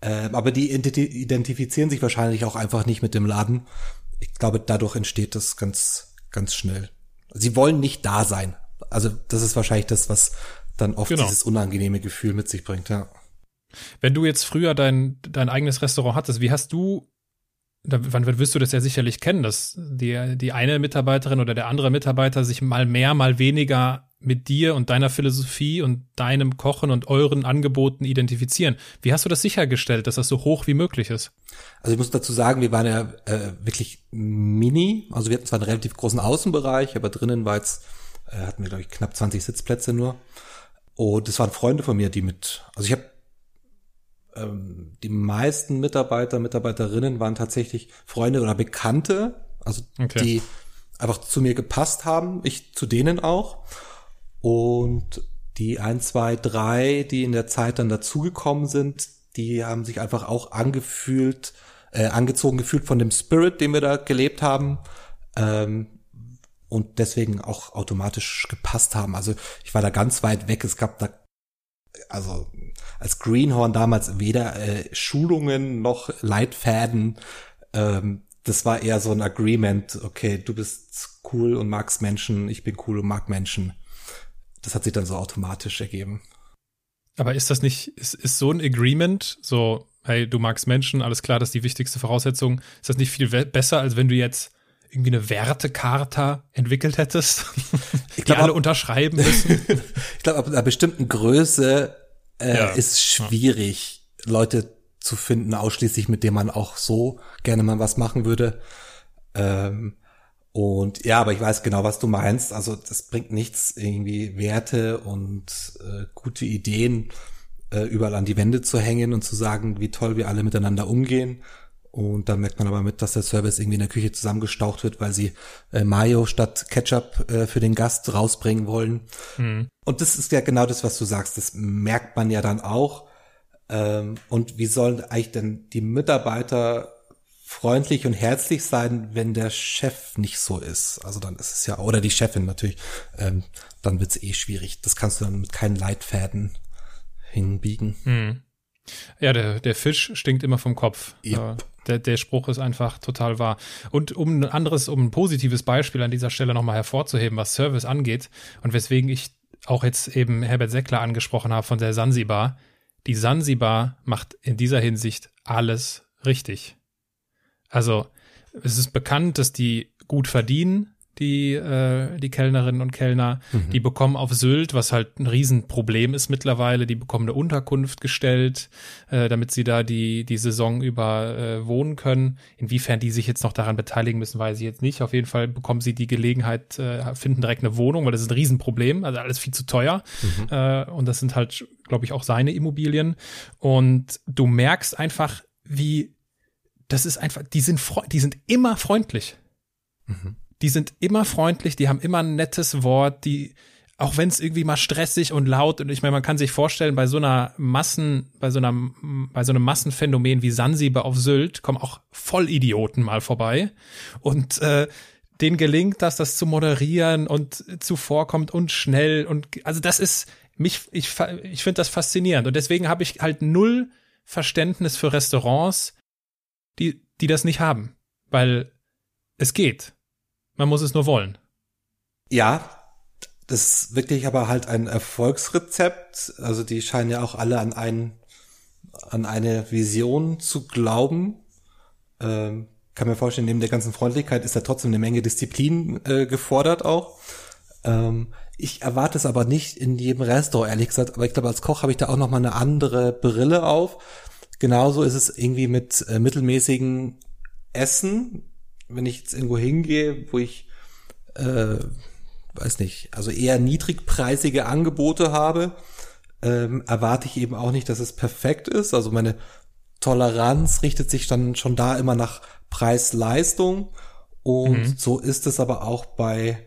Ähm, aber die identifizieren sich wahrscheinlich auch einfach nicht mit dem Laden. Ich glaube, dadurch entsteht das ganz, ganz schnell. Sie wollen nicht da sein. Also das ist wahrscheinlich das, was dann oft genau. dieses unangenehme Gefühl mit sich bringt, ja. Wenn du jetzt früher dein, dein eigenes Restaurant hattest, wie hast du wann wirst du das ja sicherlich kennen, dass die, die eine Mitarbeiterin oder der andere Mitarbeiter sich mal mehr, mal weniger mit dir und deiner Philosophie und deinem Kochen und euren Angeboten identifizieren. Wie hast du das sichergestellt, dass das so hoch wie möglich ist? Also ich muss dazu sagen, wir waren ja äh, wirklich mini. Also wir hatten zwar einen relativ großen Außenbereich, aber drinnen war jetzt, äh, hatten wir, glaube ich, knapp 20 Sitzplätze nur. Und das waren Freunde von mir, die mit, also ich habe ähm, die meisten Mitarbeiter, Mitarbeiterinnen waren tatsächlich Freunde oder Bekannte, also okay. die einfach zu mir gepasst haben, ich zu denen auch. Und die ein, zwei, drei, die in der Zeit dann dazugekommen sind, die haben sich einfach auch angefühlt, äh, angezogen gefühlt von dem Spirit, den wir da gelebt haben. Ähm, und deswegen auch automatisch gepasst haben. Also ich war da ganz weit weg. Es gab da also als Greenhorn damals weder äh, Schulungen noch Leitfäden. Ähm, das war eher so ein Agreement, okay, du bist cool und magst Menschen, ich bin cool und mag Menschen. Das hat sich dann so automatisch ergeben. Aber ist das nicht, ist, ist so ein Agreement, so, hey, du magst Menschen, alles klar, das ist die wichtigste Voraussetzung, ist das nicht viel besser, als wenn du jetzt irgendwie eine Wertekarte entwickelt hättest, ich glaub, die alle unterschreiben müssen? ich glaube, ab einer bestimmten Größe äh, ja. ist schwierig, ja. Leute zu finden, ausschließlich mit denen man auch so gerne mal was machen würde. Ähm, und ja, aber ich weiß genau, was du meinst. Also das bringt nichts, irgendwie Werte und äh, gute Ideen äh, überall an die Wände zu hängen und zu sagen, wie toll wir alle miteinander umgehen. Und dann merkt man aber mit, dass der Service irgendwie in der Küche zusammengestaucht wird, weil sie äh, Mayo statt Ketchup äh, für den Gast rausbringen wollen. Mhm. Und das ist ja genau das, was du sagst. Das merkt man ja dann auch. Ähm, und wie sollen eigentlich denn die Mitarbeiter freundlich und herzlich sein, wenn der Chef nicht so ist? Also dann ist es ja, oder die Chefin natürlich, ähm, dann wird's eh schwierig. Das kannst du dann mit keinen Leitfäden hinbiegen. Mhm. Ja, der, der Fisch stinkt immer vom Kopf. Yep. Der, der Spruch ist einfach total wahr. Und um ein anderes, um ein positives Beispiel an dieser Stelle nochmal hervorzuheben, was Service angeht und weswegen ich auch jetzt eben Herbert Seckler angesprochen habe von der Sansibar. Die Sansibar macht in dieser Hinsicht alles richtig. Also, es ist bekannt, dass die gut verdienen, die, äh, die Kellnerinnen und Kellner. Mhm. Die bekommen auf Sylt, was halt ein Riesenproblem ist mittlerweile, die bekommen eine Unterkunft gestellt, äh, damit sie da die, die Saison über äh, wohnen können. Inwiefern die sich jetzt noch daran beteiligen müssen, weiß ich jetzt nicht. Auf jeden Fall bekommen sie die Gelegenheit, äh, finden direkt eine Wohnung, weil das ist ein Riesenproblem, also alles viel zu teuer. Mhm. Äh, und das sind halt, glaube ich, auch seine Immobilien. Und du merkst einfach, wie das ist einfach, die sind, die sind immer freundlich. Mhm. Die sind immer freundlich, die haben immer ein nettes Wort, die, auch wenn es irgendwie mal stressig und laut und ich meine, man kann sich vorstellen, bei so einer Massen, bei so einer, bei so einem Massenphänomen wie Sansibar auf Sylt kommen auch Vollidioten mal vorbei und äh, denen gelingt das, das zu moderieren und zuvorkommt und schnell und also das ist mich, ich, ich finde das faszinierend und deswegen habe ich halt null Verständnis für Restaurants, die, die das nicht haben, weil es geht. Man muss es nur wollen. Ja, das ist wirklich aber halt ein Erfolgsrezept. Also die scheinen ja auch alle an ein, an eine Vision zu glauben. Ähm, kann mir vorstellen, neben der ganzen Freundlichkeit ist da trotzdem eine Menge Disziplin äh, gefordert auch. Ähm, ich erwarte es aber nicht in jedem Restaurant, ehrlich gesagt. Aber ich glaube, als Koch habe ich da auch noch mal eine andere Brille auf. Genauso ist es irgendwie mit äh, mittelmäßigen Essen. Wenn ich jetzt irgendwo hingehe, wo ich äh, weiß nicht, also eher niedrigpreisige Angebote habe, ähm, erwarte ich eben auch nicht, dass es perfekt ist. Also meine Toleranz richtet sich dann schon da immer nach Preis-Leistung. Und mhm. so ist es aber auch bei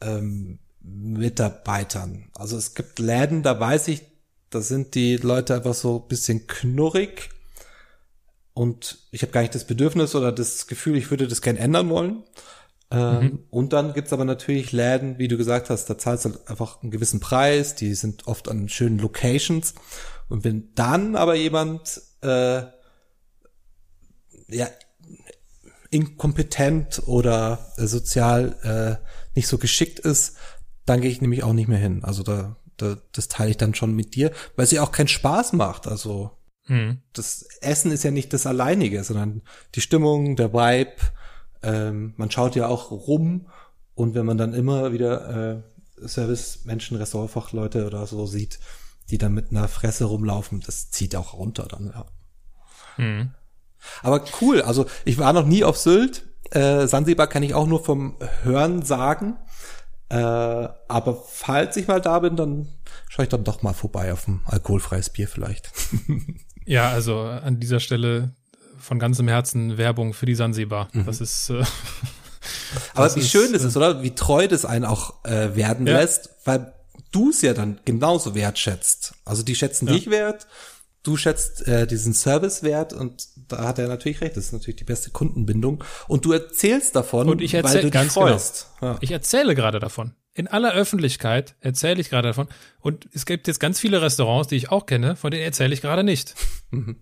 ähm, Mitarbeitern. Also es gibt Läden, da weiß ich, da sind die Leute einfach so bisschen knurrig. Und ich habe gar nicht das Bedürfnis oder das Gefühl, ich würde das gern ändern wollen. Ähm, mhm. Und dann gibt's aber natürlich Läden, wie du gesagt hast, da zahlst du einfach einen gewissen Preis, die sind oft an schönen Locations. Und wenn dann aber jemand äh, ja inkompetent oder äh, sozial äh, nicht so geschickt ist, dann gehe ich nämlich auch nicht mehr hin. Also da, da das teile ich dann schon mit dir, weil es ja auch keinen Spaß macht. Also mhm. das Essen ist ja nicht das Alleinige, sondern die Stimmung, der Vibe, ähm, man schaut ja auch rum und wenn man dann immer wieder äh, Service-Menschen, Restaurantfachleute oder so sieht, die dann mit einer Fresse rumlaufen, das zieht auch runter dann, ja. Mhm. Aber cool, also ich war noch nie auf Sylt. Äh, Sansibar kann ich auch nur vom Hören sagen. Äh, aber falls ich mal da bin, dann schaue ich dann doch mal vorbei auf ein alkoholfreies Bier vielleicht. ja, also an dieser Stelle von ganzem Herzen Werbung für die Sansibar. Mhm. Das ist. Äh, Aber das wie ist, schön ist es, oder? Wie treu das einen auch äh, werden ja. lässt, weil du es ja dann genauso wertschätzt. Also die schätzen ja. dich wert, du schätzt äh, diesen Service wert und da hat er natürlich recht. Das ist natürlich die beste Kundenbindung. Und du erzählst davon, und ich erzähl, weil du dich ganz freust. Genau. Ja. Ich erzähle gerade davon. In aller Öffentlichkeit erzähle ich gerade davon. Und es gibt jetzt ganz viele Restaurants, die ich auch kenne, von denen erzähle ich gerade nicht. Mhm.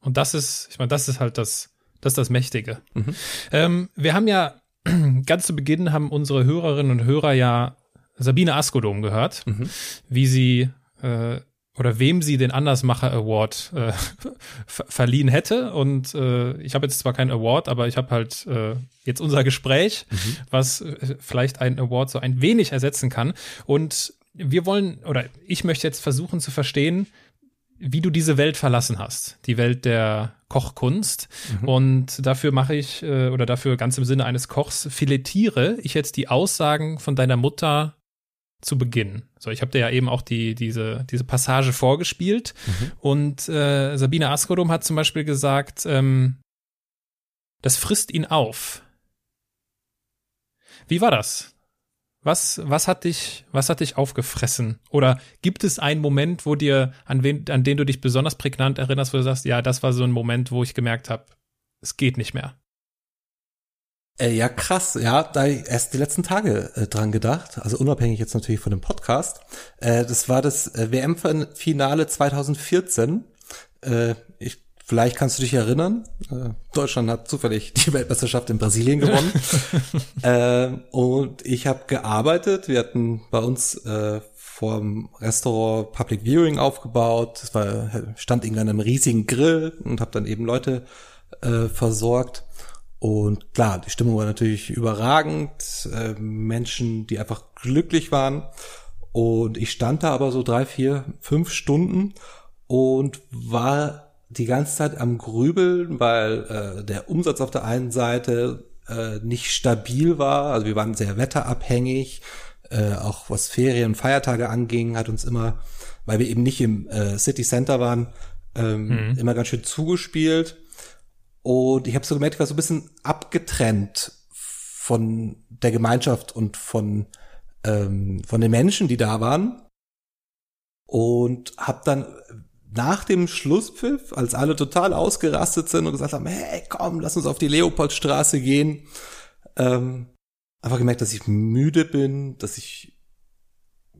Und das ist, ich meine, das ist halt das, das ist das Mächtige. Mhm. Ähm, wir haben ja ganz zu Beginn haben unsere Hörerinnen und Hörer ja Sabine Askodom gehört, mhm. wie sie äh, oder wem sie den Andersmacher Award äh, verliehen hätte. Und äh, ich habe jetzt zwar keinen Award, aber ich habe halt äh, jetzt unser Gespräch, mhm. was äh, vielleicht einen Award so ein wenig ersetzen kann. Und wir wollen, oder ich möchte jetzt versuchen zu verstehen, wie du diese Welt verlassen hast, die Welt der Kochkunst. Mhm. Und dafür mache ich, äh, oder dafür ganz im Sinne eines Kochs, filetiere ich jetzt die Aussagen von deiner Mutter zu Beginn. So, ich habe dir ja eben auch die, diese, diese Passage vorgespielt. Mhm. Und äh, Sabine Askodom hat zum Beispiel gesagt, ähm, das frisst ihn auf. Wie war das? Was, was hat dich, was hat dich aufgefressen? Oder gibt es einen Moment, wo dir, an wen, an den du dich besonders prägnant erinnerst, wo du sagst, ja, das war so ein Moment, wo ich gemerkt habe, es geht nicht mehr? Äh, ja, krass. Ja, da erst die letzten Tage äh, dran gedacht. Also unabhängig jetzt natürlich von dem Podcast. Äh, das war das äh, WM-Finale 2014. Äh, ich Vielleicht kannst du dich erinnern, äh, Deutschland hat zufällig die Weltmeisterschaft in Brasilien gewonnen. äh, und ich habe gearbeitet. Wir hatten bei uns äh, vor dem Restaurant Public Viewing aufgebaut. Es war, stand in einem riesigen Grill und habe dann eben Leute äh, versorgt. Und klar, die Stimmung war natürlich überragend. Äh, Menschen, die einfach glücklich waren. Und ich stand da aber so drei, vier, fünf Stunden und war die ganze Zeit am Grübeln, weil äh, der Umsatz auf der einen Seite äh, nicht stabil war. Also wir waren sehr wetterabhängig. Äh, auch was Ferien und Feiertage anging, hat uns immer, weil wir eben nicht im äh, City Center waren, ähm, mhm. immer ganz schön zugespielt. Und ich habe so gemerkt, ich war so ein bisschen abgetrennt von der Gemeinschaft und von, ähm, von den Menschen, die da waren. Und habe dann nach dem Schlusspfiff, als alle total ausgerastet sind und gesagt haben, hey, komm, lass uns auf die Leopoldstraße gehen, ähm, einfach gemerkt, dass ich müde bin, dass ich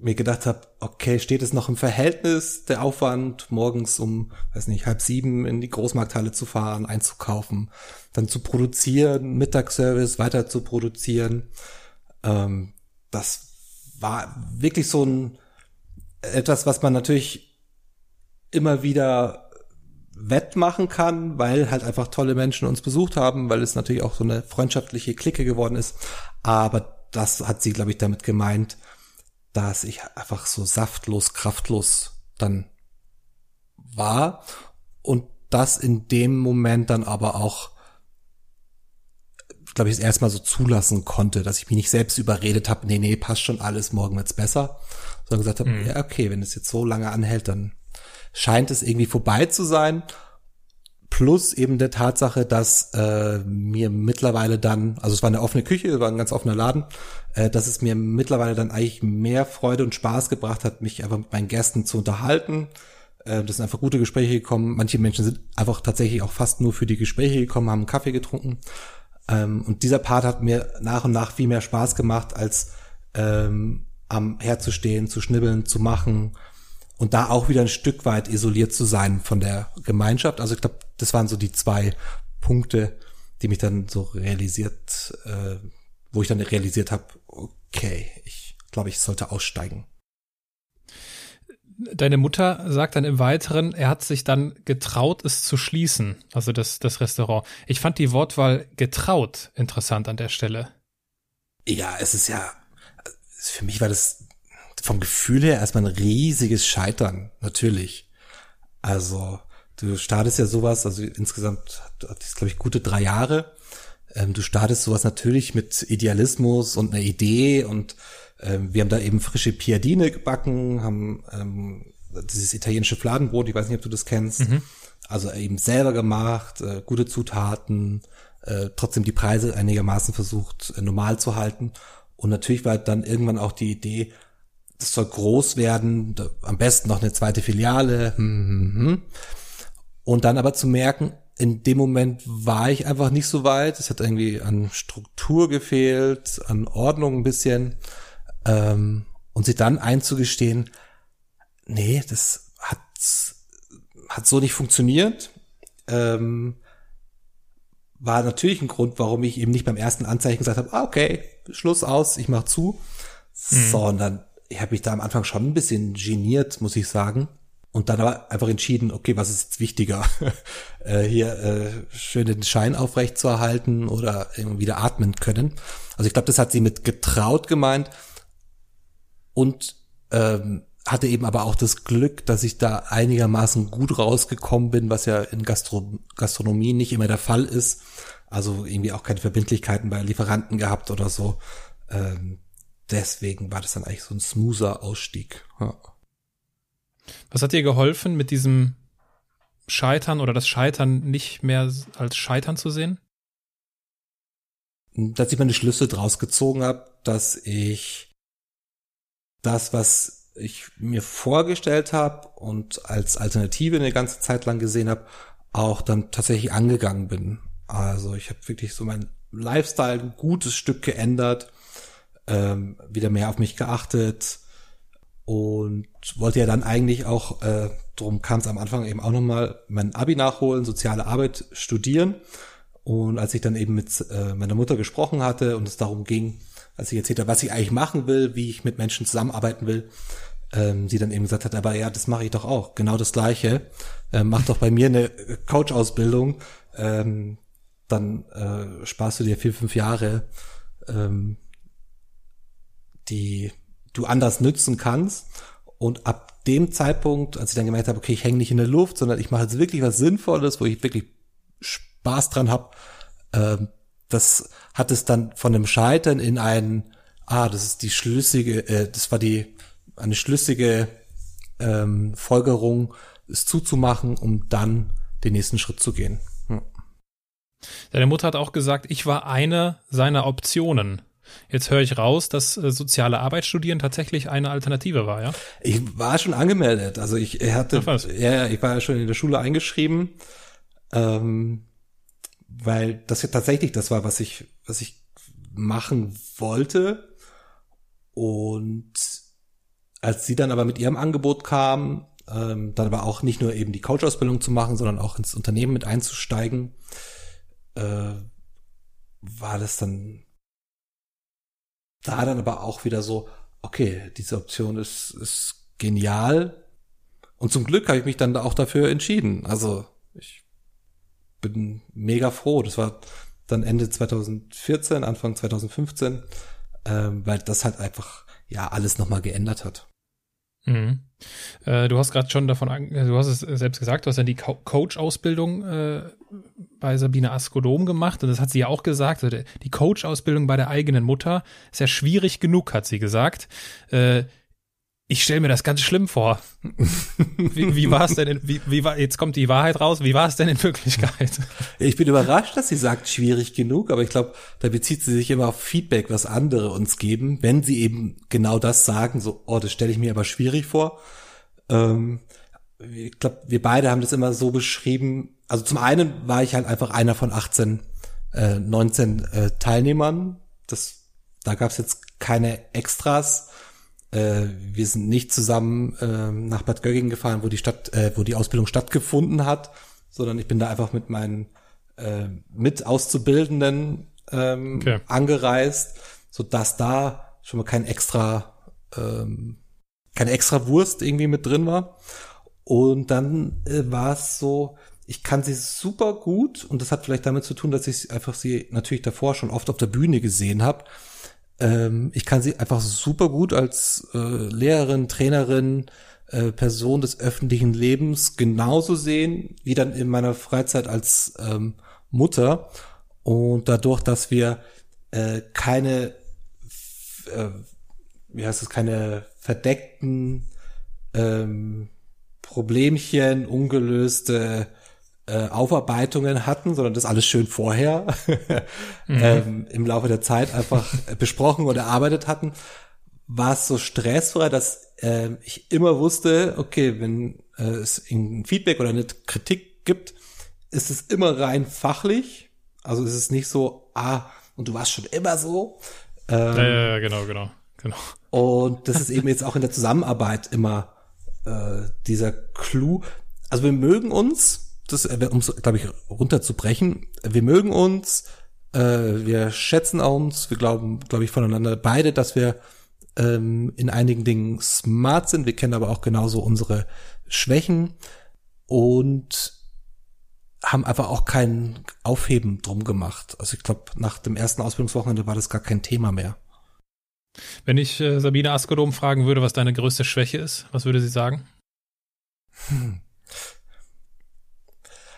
mir gedacht habe, okay, steht es noch im Verhältnis der Aufwand, morgens um, weiß nicht, halb sieben in die Großmarkthalle zu fahren, einzukaufen, dann zu produzieren, Mittagsservice weiter zu produzieren. Ähm, das war wirklich so ein etwas, was man natürlich immer wieder wettmachen kann, weil halt einfach tolle Menschen uns besucht haben, weil es natürlich auch so eine freundschaftliche Clique geworden ist. Aber das hat sie, glaube ich, damit gemeint, dass ich einfach so saftlos, kraftlos dann war und das in dem Moment dann aber auch, glaube ich, es erstmal so zulassen konnte, dass ich mich nicht selbst überredet habe, nee, nee, passt schon alles, morgen wird's besser, sondern gesagt habe, mhm. ja, okay, wenn es jetzt so lange anhält, dann scheint es irgendwie vorbei zu sein Plus eben der Tatsache, dass äh, mir mittlerweile dann, also es war eine offene Küche, war ein ganz offener Laden, äh, dass es mir mittlerweile dann eigentlich mehr Freude und Spaß gebracht hat, mich einfach mit meinen Gästen zu unterhalten. Äh, das sind einfach gute Gespräche gekommen. Manche Menschen sind einfach tatsächlich auch fast nur für die Gespräche gekommen, haben einen Kaffee getrunken. Ähm, und dieser Part hat mir nach und nach viel mehr Spaß gemacht, als ähm, am herzustehen, zu schnibbeln, zu machen und da auch wieder ein Stück weit isoliert zu sein von der Gemeinschaft. Also ich glaube, das waren so die zwei Punkte, die mich dann so realisiert, äh, wo ich dann realisiert habe, okay, ich glaube, ich sollte aussteigen. Deine Mutter sagt dann im Weiteren, er hat sich dann getraut, es zu schließen, also das, das Restaurant. Ich fand die Wortwahl getraut interessant an der Stelle. Ja, es ist ja, für mich war das vom Gefühl her erstmal ein riesiges Scheitern, natürlich. Also, du startest ja sowas, also insgesamt hat es, glaube ich, gute drei Jahre. Ähm, du startest sowas natürlich mit Idealismus und einer Idee und ähm, wir haben da eben frische Piadine gebacken, haben ähm, dieses italienische Fladenbrot, ich weiß nicht, ob du das kennst. Mhm. Also eben selber gemacht, äh, gute Zutaten, äh, trotzdem die Preise einigermaßen versucht äh, normal zu halten. Und natürlich war dann irgendwann auch die Idee, das soll groß werden, am besten noch eine zweite Filiale. Hm, hm, hm. Und dann aber zu merken, in dem Moment war ich einfach nicht so weit. Es hat irgendwie an Struktur gefehlt, an Ordnung ein bisschen. Ähm, und sich dann einzugestehen, nee, das hat, hat so nicht funktioniert. Ähm, war natürlich ein Grund, warum ich eben nicht beim ersten Anzeichen gesagt habe, ah, okay, Schluss aus, ich mach zu, mhm. sondern ich habe mich da am Anfang schon ein bisschen geniert, muss ich sagen. Und dann aber einfach entschieden, okay, was ist jetzt wichtiger? äh, hier äh, schön den Schein aufrecht zu erhalten oder irgendwie wieder atmen können. Also ich glaube, das hat sie mit getraut gemeint und ähm, hatte eben aber auch das Glück, dass ich da einigermaßen gut rausgekommen bin, was ja in Gastro Gastronomie nicht immer der Fall ist. Also irgendwie auch keine Verbindlichkeiten bei Lieferanten gehabt oder so. Ähm, deswegen war das dann eigentlich so ein smoother Ausstieg. Ja. Was hat dir geholfen, mit diesem Scheitern oder das Scheitern nicht mehr als Scheitern zu sehen? Dass ich meine Schlüsse draus gezogen habe, dass ich das, was ich mir vorgestellt habe und als Alternative eine ganze Zeit lang gesehen habe, auch dann tatsächlich angegangen bin. Also ich habe wirklich so mein Lifestyle ein gutes Stück geändert ähm, wieder mehr auf mich geachtet und wollte ja dann eigentlich auch, äh, darum kam es am Anfang eben auch nochmal, mein Abi nachholen, soziale Arbeit studieren. Und als ich dann eben mit äh, meiner Mutter gesprochen hatte und es darum ging, als ich erzählt habe, was ich eigentlich machen will, wie ich mit Menschen zusammenarbeiten will, ähm, sie dann eben gesagt hat, aber ja, das mache ich doch auch, genau das Gleiche. Ähm, mach doch bei mir eine Coach-Ausbildung, ähm, dann äh, sparst du dir vier, fünf Jahre ähm, die du anders nützen kannst. Und ab dem Zeitpunkt, als ich dann gemerkt habe, okay, ich hänge nicht in der Luft, sondern ich mache jetzt wirklich was Sinnvolles, wo ich wirklich Spaß dran habe, ähm, das hat es dann von dem Scheitern in einen, ah, das ist die schlüssige, äh, das war die eine schlüssige ähm, Folgerung, es zuzumachen, um dann den nächsten Schritt zu gehen. Deine Mutter hat auch gesagt, ich war eine seiner Optionen. Jetzt höre ich raus, dass äh, soziale Arbeit studieren tatsächlich eine Alternative war, ja? Ich war schon angemeldet. Also ich hatte, ja, ich war ja schon in der Schule eingeschrieben, ähm, weil das ja tatsächlich das war, was ich, was ich machen wollte. Und als sie dann aber mit ihrem Angebot kam, ähm, dann aber auch nicht nur eben die Coach-Ausbildung zu machen, sondern auch ins Unternehmen mit einzusteigen, äh, war das dann da dann aber auch wieder so, okay, diese Option ist, ist genial. Und zum Glück habe ich mich dann auch dafür entschieden. Also ich bin mega froh. Das war dann Ende 2014, Anfang 2015, ähm, weil das halt einfach ja alles nochmal geändert hat. Mhm. Äh, du hast gerade schon davon, du hast es selbst gesagt, du hast ja die Co Coach-Ausbildung äh, bei Sabine Askodom gemacht und das hat sie ja auch gesagt. Also die Coach-Ausbildung bei der eigenen Mutter ist ja schwierig genug, hat sie gesagt. Äh, ich stelle mir das ganz schlimm vor. wie, wie war es denn? In, wie, wie war, jetzt kommt die Wahrheit raus. Wie war es denn in Wirklichkeit? Ich bin überrascht, dass sie sagt, schwierig genug, aber ich glaube, da bezieht sie sich immer auf Feedback, was andere uns geben, wenn sie eben genau das sagen, so, oh, das stelle ich mir aber schwierig vor. Ähm, ich glaube, wir beide haben das immer so beschrieben. Also zum einen war ich halt einfach einer von 18, äh, 19 äh, Teilnehmern. Das, da gab es jetzt keine Extras äh, wir sind nicht zusammen äh, nach Bad Göggingen gefahren, wo die Stadt, äh, wo die Ausbildung stattgefunden hat, sondern ich bin da einfach mit meinen äh, mit Auszubildenden ähm, okay. angereist, so dass da schon mal kein extra ähm, keine extra Wurst irgendwie mit drin war. Und dann äh, war es so, ich kann sie super gut und das hat vielleicht damit zu tun, dass ich einfach sie natürlich davor schon oft auf der Bühne gesehen habe ähm, ich kann sie einfach super gut als äh, Lehrerin, Trainerin, äh, Person des öffentlichen Lebens genauso sehen, wie dann in meiner Freizeit als ähm, Mutter. Und dadurch, dass wir äh, keine, äh, wie heißt es, keine verdeckten ähm, Problemchen, ungelöste äh, Aufarbeitungen hatten, sondern das alles schön vorher mhm. ähm, im Laufe der Zeit einfach besprochen oder erarbeitet hatten, war es so stressfrei, dass äh, ich immer wusste, okay, wenn äh, es ein Feedback oder eine Kritik gibt, ist es immer rein fachlich. Also ist es nicht so, ah, und du warst schon immer so. Ähm, ja, ja, ja, genau, genau, genau. Und das ist eben jetzt auch in der Zusammenarbeit immer äh, dieser Clou. Also wir mögen uns, das, äh, um es, glaube ich, runterzubrechen, wir mögen uns, äh, wir schätzen uns, wir glauben, glaube ich, voneinander beide, dass wir ähm, in einigen Dingen smart sind. Wir kennen aber auch genauso unsere Schwächen und haben einfach auch kein Aufheben drum gemacht. Also ich glaube, nach dem ersten Ausbildungswochenende war das gar kein Thema mehr. Wenn ich äh, Sabine Askodom fragen würde, was deine größte Schwäche ist, was würde sie sagen? Hm.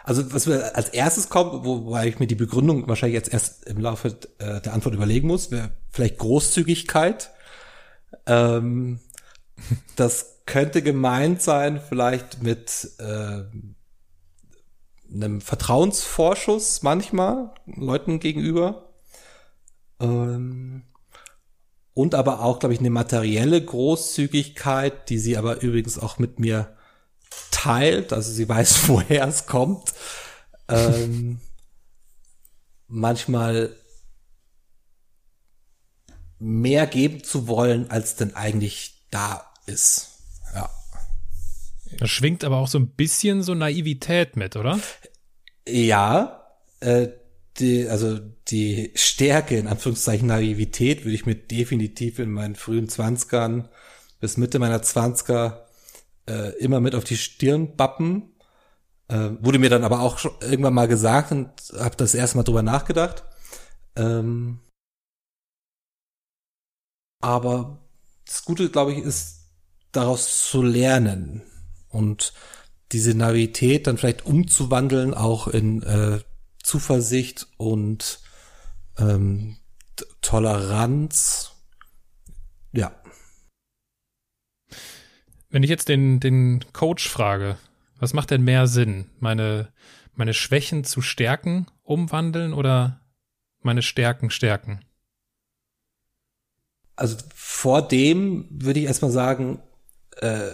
Also was mir als erstes kommt, wobei ich mir die Begründung wahrscheinlich jetzt erst im Laufe äh, der Antwort überlegen muss, wäre vielleicht Großzügigkeit. Ähm, das könnte gemeint sein, vielleicht mit äh, einem Vertrauensvorschuss manchmal Leuten gegenüber. Ähm, und aber auch, glaube ich, eine materielle Großzügigkeit, die sie aber übrigens auch mit mir teilt, also sie weiß, woher es kommt. Ähm, manchmal mehr geben zu wollen, als denn eigentlich da ist. Ja. Da schwingt aber auch so ein bisschen so Naivität mit, oder? Ja, äh, die, also die Stärke, in Anführungszeichen Naivität, würde ich mir definitiv in meinen frühen Zwanzigern bis Mitte meiner Zwanziger äh, immer mit auf die Stirn bappen. Äh, wurde mir dann aber auch irgendwann mal gesagt und habe das erste Mal drüber nachgedacht. Ähm, aber das Gute, glaube ich, ist daraus zu lernen und diese Naivität dann vielleicht umzuwandeln auch in äh, Zuversicht und ähm, Toleranz. Ja. Wenn ich jetzt den, den Coach frage, was macht denn mehr Sinn? Meine, meine Schwächen zu Stärken umwandeln oder meine Stärken stärken? Also vor dem würde ich erstmal sagen, äh,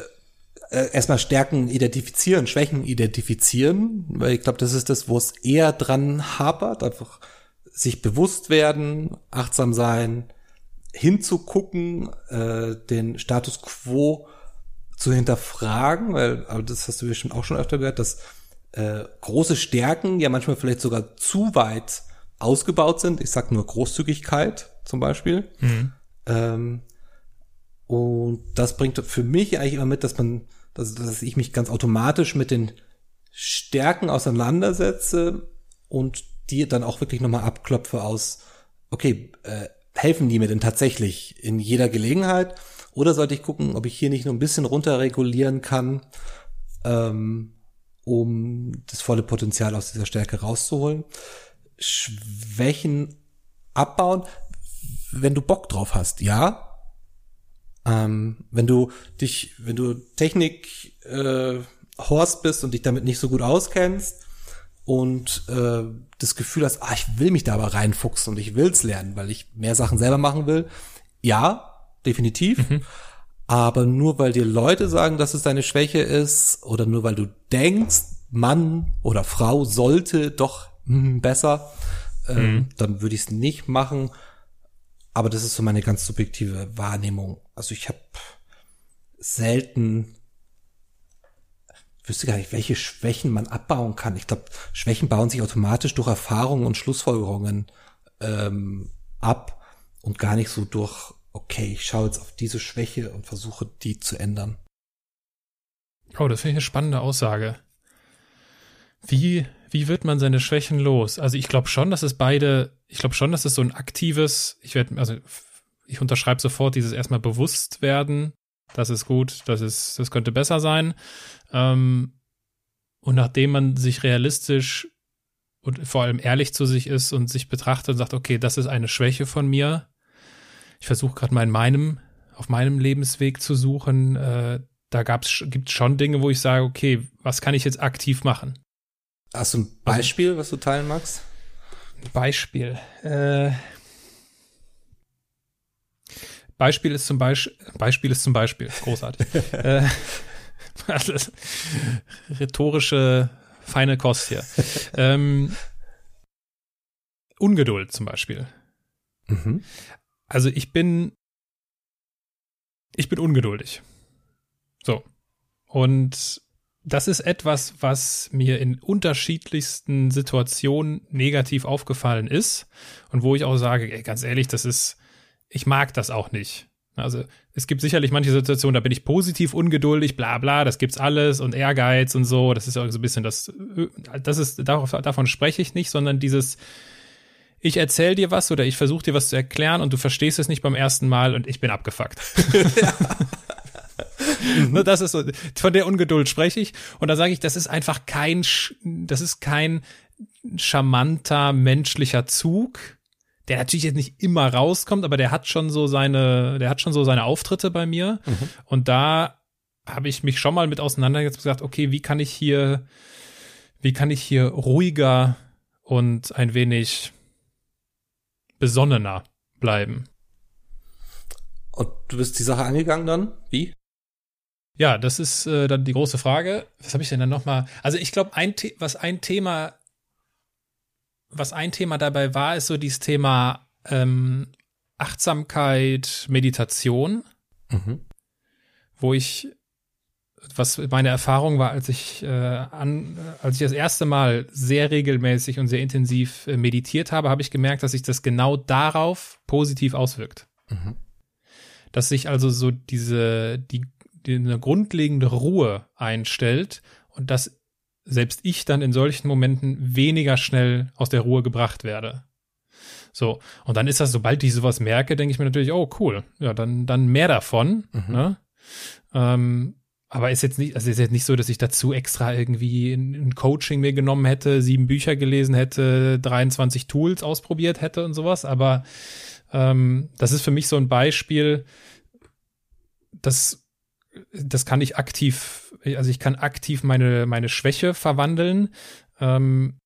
äh, erstmal Stärken identifizieren, Schwächen identifizieren, weil ich glaube, das ist das, wo es eher dran hapert, einfach sich bewusst werden, achtsam sein, hinzugucken, äh, den Status quo zu hinterfragen, weil, aber das hast du bestimmt auch schon öfter gehört, dass äh, große Stärken ja manchmal vielleicht sogar zu weit ausgebaut sind. Ich sag nur Großzügigkeit zum Beispiel. Mhm. Ähm, und das bringt für mich eigentlich immer mit, dass man, dass, dass ich mich ganz automatisch mit den Stärken auseinandersetze und die dann auch wirklich nochmal abklopfe aus, okay, äh, helfen die mir denn tatsächlich in jeder Gelegenheit? Oder sollte ich gucken, ob ich hier nicht nur ein bisschen runterregulieren kann, ähm, um das volle Potenzial aus dieser Stärke rauszuholen? Schwächen abbauen, wenn du Bock drauf hast, ja. Ähm, wenn du dich, wenn du Technik äh, Horst bist und dich damit nicht so gut auskennst und äh, das Gefühl hast, ah, ich will mich da aber reinfuchsen und ich will's lernen, weil ich mehr Sachen selber machen will. Ja, definitiv. Mhm. Aber nur weil dir Leute sagen, dass es deine Schwäche ist oder nur weil du denkst, Mann oder Frau sollte doch hm, besser, äh, mhm. dann würde ich es nicht machen. Aber das ist so meine ganz subjektive Wahrnehmung. Also ich habe selten wüsste gar nicht, welche Schwächen man abbauen kann. Ich glaube, Schwächen bauen sich automatisch durch Erfahrungen und Schlussfolgerungen ähm, ab und gar nicht so durch, okay, ich schaue jetzt auf diese Schwäche und versuche die zu ändern. Oh, das finde ich eine spannende Aussage. Wie, wie wird man seine Schwächen los? Also ich glaube schon, dass es beide ich glaube schon, dass es so ein aktives, ich werde, also ich unterschreibe sofort dieses erstmal bewusst werden. Das ist gut, das ist, das könnte besser sein. Ähm, und nachdem man sich realistisch und vor allem ehrlich zu sich ist und sich betrachtet und sagt, okay, das ist eine Schwäche von mir. Ich versuche gerade mal in meinem, auf meinem Lebensweg zu suchen. Äh, da gab's, gibt schon Dinge, wo ich sage, okay, was kann ich jetzt aktiv machen? Hast du ein Beispiel, also, was du teilen magst? Beispiel. Äh, Beispiel ist zum Beispiel, Beispiel ist zum Beispiel, großartig. äh, rhetorische feine Kost hier. ähm, Ungeduld zum Beispiel. Mhm. Also ich bin, ich bin ungeduldig. So. Und das ist etwas, was mir in unterschiedlichsten Situationen negativ aufgefallen ist und wo ich auch sage, ey, ganz ehrlich, das ist, ich mag das auch nicht. Also es gibt sicherlich manche Situationen, da bin ich positiv ungeduldig, bla bla, das gibt's alles und Ehrgeiz und so. Das ist ja so ein bisschen das, das ist, darauf, davon spreche ich nicht, sondern dieses, ich erzähle dir was oder ich versuche dir was zu erklären und du verstehst es nicht beim ersten Mal und ich bin abgefuckt. Ja. Mhm. das ist so, von der Ungeduld spreche ich. Und da sage ich, das ist einfach kein, das ist kein charmanter menschlicher Zug, der natürlich jetzt nicht immer rauskommt, aber der hat schon so seine, der hat schon so seine Auftritte bei mir. Mhm. Und da habe ich mich schon mal mit auseinandergesetzt und gesagt, okay, wie kann ich hier, wie kann ich hier ruhiger und ein wenig besonnener bleiben? Und du bist die Sache angegangen dann? Wie? Ja, das ist äh, dann die große Frage. Was habe ich denn dann noch mal? Also ich glaube, ein was ein Thema, was ein Thema dabei war, ist so dieses Thema ähm, Achtsamkeit, Meditation, mhm. wo ich was meine Erfahrung war, als ich äh, an, als ich das erste Mal sehr regelmäßig und sehr intensiv äh, meditiert habe, habe ich gemerkt, dass sich das genau darauf positiv auswirkt. Mhm. Dass sich also so diese die die eine grundlegende Ruhe einstellt und dass selbst ich dann in solchen Momenten weniger schnell aus der Ruhe gebracht werde. So, und dann ist das, sobald ich sowas merke, denke ich mir natürlich, oh cool, ja, dann, dann mehr davon. Mhm. Ne? Ähm, aber ist jetzt nicht, also ist jetzt nicht so, dass ich dazu extra irgendwie ein Coaching mir genommen hätte, sieben Bücher gelesen hätte, 23 Tools ausprobiert hätte und sowas. Aber ähm, das ist für mich so ein Beispiel, dass das kann ich aktiv, also ich kann aktiv meine, meine Schwäche verwandeln. Ähm,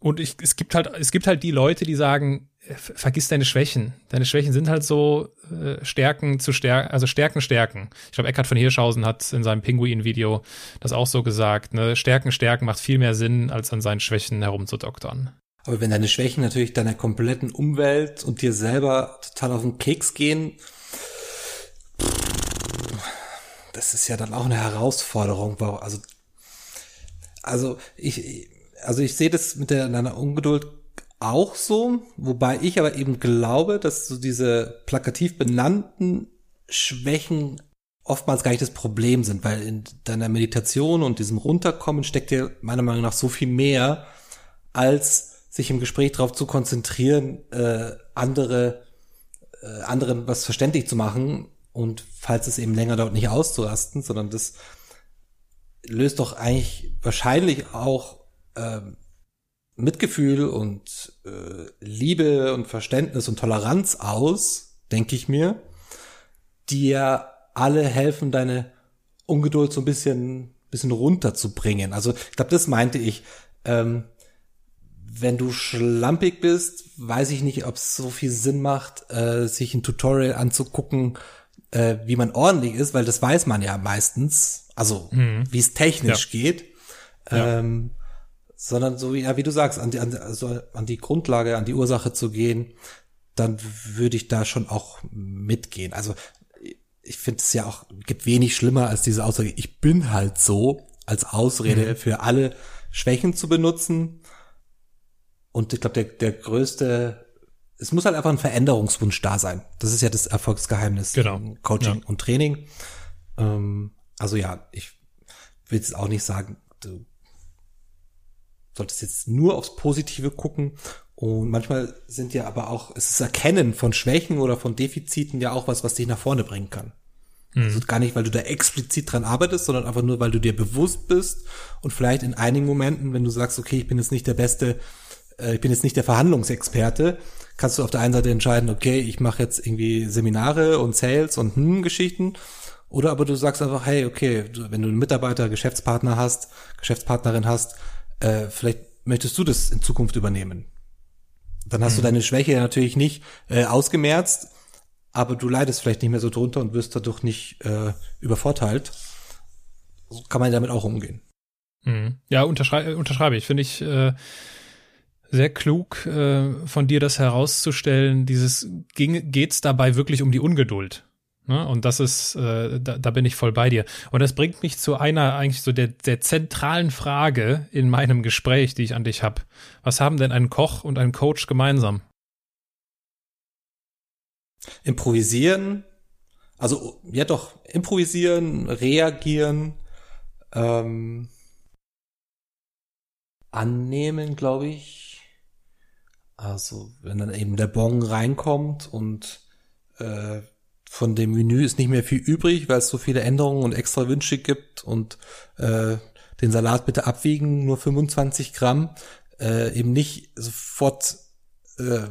und ich, es gibt halt, es gibt halt die Leute, die sagen, vergiss deine Schwächen. Deine Schwächen sind halt so äh, Stärken zu Stärken, also Stärken, Stärken. Ich glaube, Eckhard von Hirschhausen hat in seinem Pinguin-Video das auch so gesagt. Ne? Stärken, Stärken macht viel mehr Sinn, als an seinen Schwächen herumzudoktern. Aber wenn deine Schwächen natürlich deiner kompletten Umwelt und dir selber total auf den Keks gehen, das ist ja dann auch eine Herausforderung. Also, also ich, also ich sehe das mit der, deiner Ungeduld auch so, wobei ich aber eben glaube, dass so diese plakativ benannten Schwächen oftmals gar nicht das Problem sind, weil in deiner Meditation und diesem Runterkommen steckt ja meiner Meinung nach so viel mehr, als sich im Gespräch darauf zu konzentrieren, äh, andere, äh, anderen was verständlich zu machen und falls es eben länger dauert, nicht auszurasten, sondern das löst doch eigentlich wahrscheinlich auch ähm, Mitgefühl und äh, Liebe und Verständnis und Toleranz aus, denke ich mir, die ja alle helfen, deine Ungeduld so ein bisschen, bisschen runterzubringen. Also ich glaube, das meinte ich. Ähm, wenn du schlampig bist, weiß ich nicht, ob es so viel Sinn macht, äh, sich ein Tutorial anzugucken, äh, wie man ordentlich ist, weil das weiß man ja meistens, also mhm. wie es technisch ja. geht. Ähm, ja sondern so wie, ja, wie du sagst, an die, an, also an die Grundlage, an die Ursache zu gehen, dann würde ich da schon auch mitgehen. Also ich finde es ja auch, gibt wenig schlimmer als diese Aussage, ich bin halt so, als Ausrede mhm. für alle Schwächen zu benutzen. Und ich glaube, der, der größte, es muss halt einfach ein Veränderungswunsch da sein. Das ist ja das Erfolgsgeheimnis. Genau. Coaching ja. und Training. Ähm, also ja, ich will jetzt auch nicht sagen, du solltest jetzt nur aufs Positive gucken. Und manchmal sind ja aber auch, es ist Erkennen von Schwächen oder von Defiziten ja auch was, was dich nach vorne bringen kann. Mhm. Also gar nicht, weil du da explizit dran arbeitest, sondern einfach nur, weil du dir bewusst bist und vielleicht in einigen Momenten, wenn du sagst, okay, ich bin jetzt nicht der beste, äh, ich bin jetzt nicht der Verhandlungsexperte, kannst du auf der einen Seite entscheiden, okay, ich mache jetzt irgendwie Seminare und Sales und hm, Geschichten. Oder aber du sagst einfach, hey, okay, wenn du einen Mitarbeiter, Geschäftspartner hast, Geschäftspartnerin hast, äh, vielleicht möchtest du das in Zukunft übernehmen. Dann hast mhm. du deine Schwäche natürlich nicht äh, ausgemerzt, aber du leidest vielleicht nicht mehr so drunter und wirst dadurch nicht äh, übervorteilt. So kann man damit auch umgehen. Mhm. Ja, unterschrei äh, unterschreibe ich. Finde ich äh, sehr klug äh, von dir, das herauszustellen. Dieses ging, geht's dabei wirklich um die Ungeduld? Ne? Und das ist, äh, da, da bin ich voll bei dir. Und das bringt mich zu einer eigentlich so der, der zentralen Frage in meinem Gespräch, die ich an dich habe. Was haben denn ein Koch und ein Coach gemeinsam? Improvisieren, also ja doch, improvisieren, reagieren, ähm, annehmen, glaube ich. Also wenn dann eben der Bon reinkommt und äh, von dem Menü ist nicht mehr viel übrig, weil es so viele Änderungen und extra Wünsche gibt und äh, den Salat bitte abwiegen, nur 25 Gramm, äh, eben nicht sofort äh,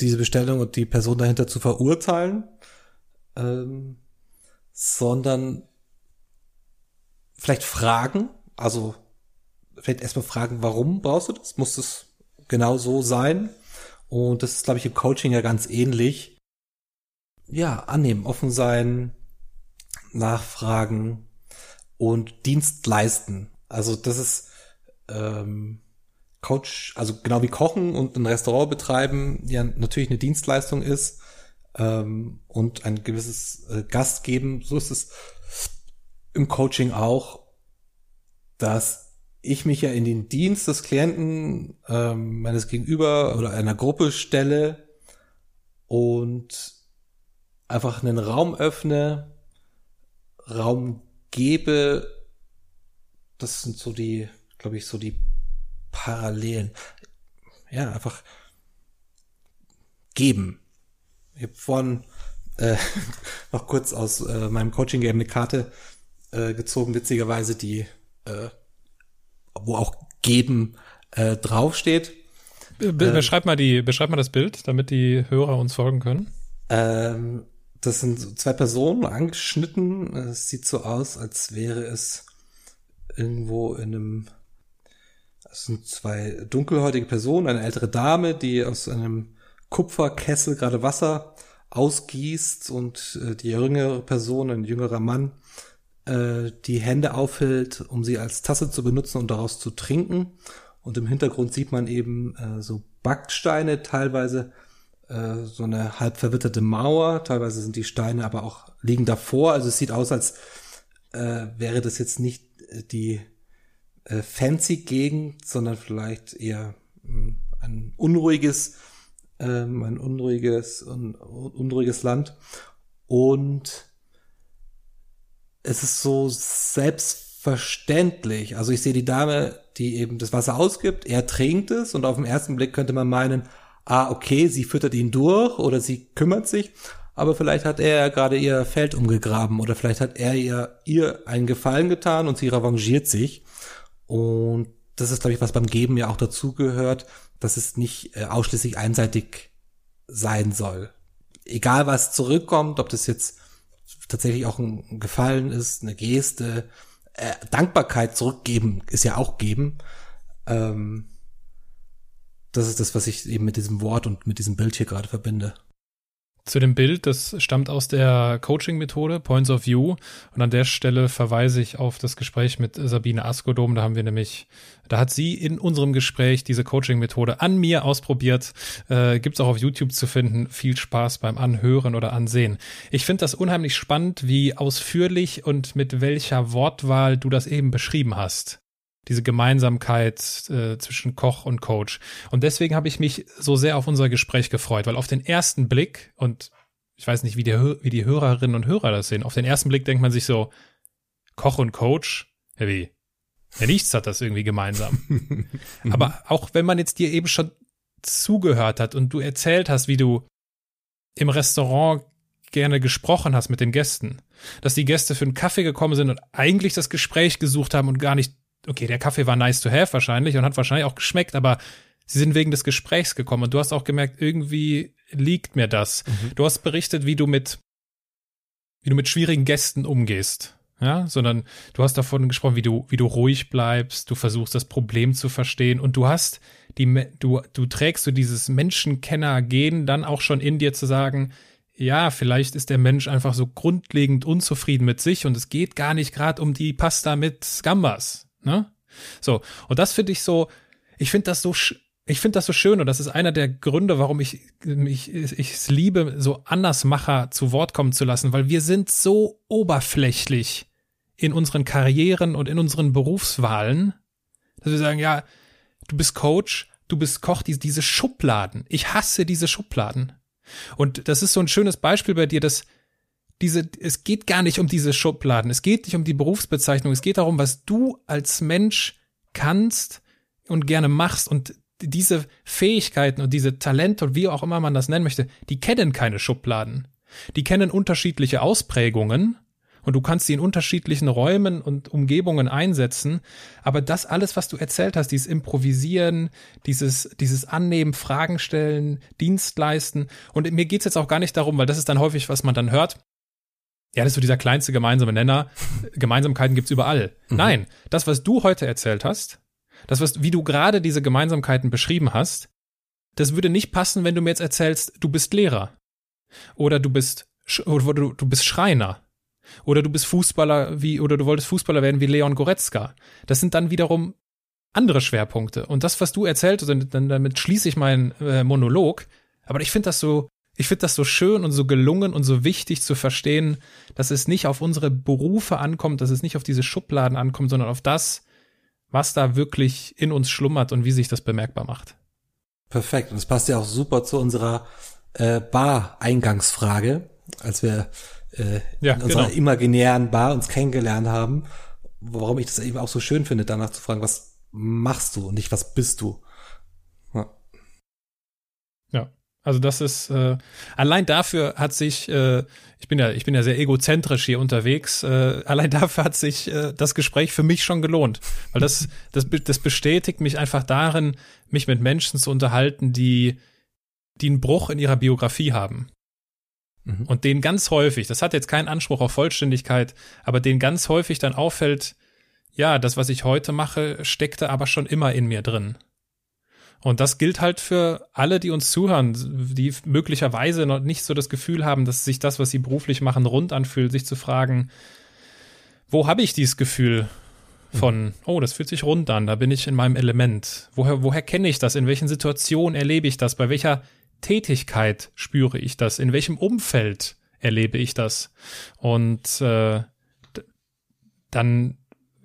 diese Bestellung und die Person dahinter zu verurteilen, ähm, sondern vielleicht fragen, also vielleicht erstmal fragen, warum brauchst du das? Muss das genau so sein? Und das ist, glaube ich, im Coaching ja ganz ähnlich ja, annehmen, offen sein, nachfragen und Dienst leisten. Also das ist ähm, Coach, also genau wie Kochen und ein Restaurant betreiben, ja natürlich eine Dienstleistung ist ähm, und ein gewisses äh, Gast geben. So ist es im Coaching auch, dass ich mich ja in den Dienst des Klienten ähm, meines Gegenüber oder einer Gruppe stelle und einfach einen Raum öffne, Raum gebe. Das sind so die, glaube ich, so die Parallelen. Ja, einfach geben. Ich habe vorhin äh, noch kurz aus äh, meinem Coaching-Game eine Karte äh, gezogen, witzigerweise, die, äh, wo auch geben äh, draufsteht. Be beschreib mal die, beschreib mal das Bild, damit die Hörer uns folgen können. Ähm, das sind zwei Personen angeschnitten. Es sieht so aus, als wäre es irgendwo in einem, Es sind zwei dunkelhäutige Personen, eine ältere Dame, die aus einem Kupferkessel gerade Wasser ausgießt und äh, die jüngere Person, ein jüngerer Mann, äh, die Hände aufhält, um sie als Tasse zu benutzen und daraus zu trinken. Und im Hintergrund sieht man eben äh, so Backsteine, teilweise äh, so eine halb verwitterte Mauer, teilweise sind die Steine aber auch liegen davor. Also es sieht aus, als äh, wäre das jetzt nicht äh, die äh, fancy Gegend, sondern vielleicht eher mh, hm, ein unruhiges, ähm, ein unruhiges, un, unruhiges Land. Und es ist so selbstverständlich. Also ich sehe die Dame, die eben das Wasser ausgibt, er trinkt es und auf den ersten Blick könnte man meinen, ah, okay, sie füttert ihn durch oder sie kümmert sich, aber vielleicht hat er gerade ihr Feld umgegraben oder vielleicht hat er ihr, ihr einen Gefallen getan und sie revanchiert sich. Und das ist, glaube ich, was beim Geben ja auch dazugehört, dass es nicht äh, ausschließlich einseitig sein soll. Egal was zurückkommt, ob das jetzt tatsächlich auch ein Gefallen ist, eine Geste, äh, Dankbarkeit zurückgeben ist ja auch geben. Ähm, das ist das, was ich eben mit diesem Wort und mit diesem Bild hier gerade verbinde. Zu dem Bild, das stammt aus der Coaching-Methode Points of View. Und an der Stelle verweise ich auf das Gespräch mit Sabine Askodom. Da haben wir nämlich, da hat sie in unserem Gespräch diese Coaching-Methode an mir ausprobiert. Äh, Gibt es auch auf YouTube zu finden. Viel Spaß beim Anhören oder Ansehen. Ich finde das unheimlich spannend, wie ausführlich und mit welcher Wortwahl du das eben beschrieben hast diese Gemeinsamkeit äh, zwischen Koch und Coach. Und deswegen habe ich mich so sehr auf unser Gespräch gefreut, weil auf den ersten Blick, und ich weiß nicht, wie die, wie die Hörerinnen und Hörer das sehen, auf den ersten Blick denkt man sich so, Koch und Coach, ja wie? Ja, nichts hat das irgendwie gemeinsam. Aber auch wenn man jetzt dir eben schon zugehört hat und du erzählt hast, wie du im Restaurant gerne gesprochen hast mit den Gästen, dass die Gäste für einen Kaffee gekommen sind und eigentlich das Gespräch gesucht haben und gar nicht okay, der Kaffee war nice to have wahrscheinlich und hat wahrscheinlich auch geschmeckt, aber sie sind wegen des Gesprächs gekommen und du hast auch gemerkt, irgendwie liegt mir das. Mhm. Du hast berichtet, wie du mit, wie du mit schwierigen Gästen umgehst. Ja, sondern du hast davon gesprochen, wie du, wie du ruhig bleibst, du versuchst das Problem zu verstehen und du hast die, du, du trägst so dieses Menschenkenner-Gen dann auch schon in dir zu sagen, ja, vielleicht ist der Mensch einfach so grundlegend unzufrieden mit sich und es geht gar nicht gerade um die Pasta mit Gambas. Ne? So, und das finde ich so, ich finde das so, ich finde das so schön und das ist einer der Gründe, warum ich, ich, ich es liebe, so Andersmacher zu Wort kommen zu lassen, weil wir sind so oberflächlich in unseren Karrieren und in unseren Berufswahlen, dass wir sagen, ja, du bist Coach, du bist Koch, diese, diese Schubladen. Ich hasse diese Schubladen. Und das ist so ein schönes Beispiel bei dir, dass diese, es geht gar nicht um diese Schubladen, es geht nicht um die Berufsbezeichnung, es geht darum, was du als Mensch kannst und gerne machst und diese Fähigkeiten und diese Talente und wie auch immer man das nennen möchte, die kennen keine Schubladen. Die kennen unterschiedliche Ausprägungen und du kannst sie in unterschiedlichen Räumen und Umgebungen einsetzen. Aber das alles, was du erzählt hast, dieses Improvisieren, dieses, dieses Annehmen, Fragen stellen, Dienst leisten. Und mir geht's jetzt auch gar nicht darum, weil das ist dann häufig, was man dann hört. Ja, das ist so dieser kleinste gemeinsame Nenner. Gemeinsamkeiten gibt's überall. Mhm. Nein, das, was du heute erzählt hast, das, was, wie du gerade diese Gemeinsamkeiten beschrieben hast, das würde nicht passen, wenn du mir jetzt erzählst, du bist Lehrer. Oder du bist, oder du, du bist Schreiner. Oder du bist Fußballer wie, oder du wolltest Fußballer werden wie Leon Goretzka. Das sind dann wiederum andere Schwerpunkte. Und das, was du erzählt, und damit schließe ich meinen äh, Monolog. Aber ich finde das so, ich finde das so schön und so gelungen und so wichtig zu verstehen, dass es nicht auf unsere Berufe ankommt, dass es nicht auf diese Schubladen ankommt, sondern auf das, was da wirklich in uns schlummert und wie sich das bemerkbar macht. Perfekt. Und es passt ja auch super zu unserer äh, Bar-Eingangsfrage, als wir äh, ja, in unserer genau. imaginären Bar uns kennengelernt haben. Warum ich das eben auch so schön finde, danach zu fragen, was machst du und nicht was bist du. Ja. ja. Also das ist äh, allein dafür hat sich, äh, ich bin ja, ich bin ja sehr egozentrisch hier unterwegs. Äh, allein dafür hat sich äh, das Gespräch für mich schon gelohnt, weil das, das, das bestätigt mich einfach darin, mich mit Menschen zu unterhalten, die, die einen Bruch in ihrer Biografie haben. Mhm. Und denen ganz häufig, das hat jetzt keinen Anspruch auf Vollständigkeit, aber denen ganz häufig dann auffällt, ja, das, was ich heute mache, steckte aber schon immer in mir drin. Und das gilt halt für alle, die uns zuhören, die möglicherweise noch nicht so das Gefühl haben, dass sich das, was sie beruflich machen, rund anfühlt, sich zu fragen, wo habe ich dieses Gefühl von, oh, das fühlt sich rund an, da bin ich in meinem Element. Woher, woher kenne ich das? In welchen Situationen erlebe ich das? Bei welcher Tätigkeit spüre ich das? In welchem Umfeld erlebe ich das? Und äh, dann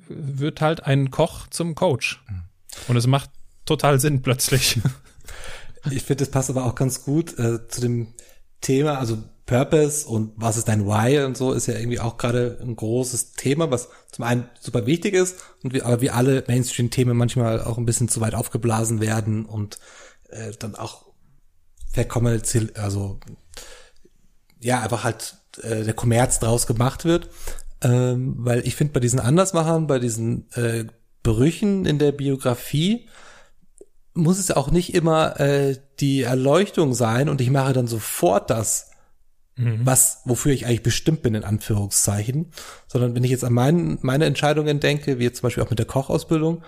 wird halt ein Koch zum Coach. Und es macht total Sinn plötzlich. Ich finde, das passt aber auch ganz gut äh, zu dem Thema, also Purpose und was ist dein Why und so ist ja irgendwie auch gerade ein großes Thema, was zum einen super wichtig ist und wie, aber wie alle Mainstream-Themen manchmal auch ein bisschen zu weit aufgeblasen werden und äh, dann auch verkommerziell, also ja, einfach halt äh, der Kommerz draus gemacht wird. Ähm, weil ich finde, bei diesen Andersmachern, bei diesen äh, Brüchen in der Biografie, muss es auch nicht immer äh, die Erleuchtung sein und ich mache dann sofort das, mhm. was, wofür ich eigentlich bestimmt bin, in Anführungszeichen. Sondern wenn ich jetzt an mein, meine Entscheidungen denke, wie jetzt zum Beispiel auch mit der Kochausbildung,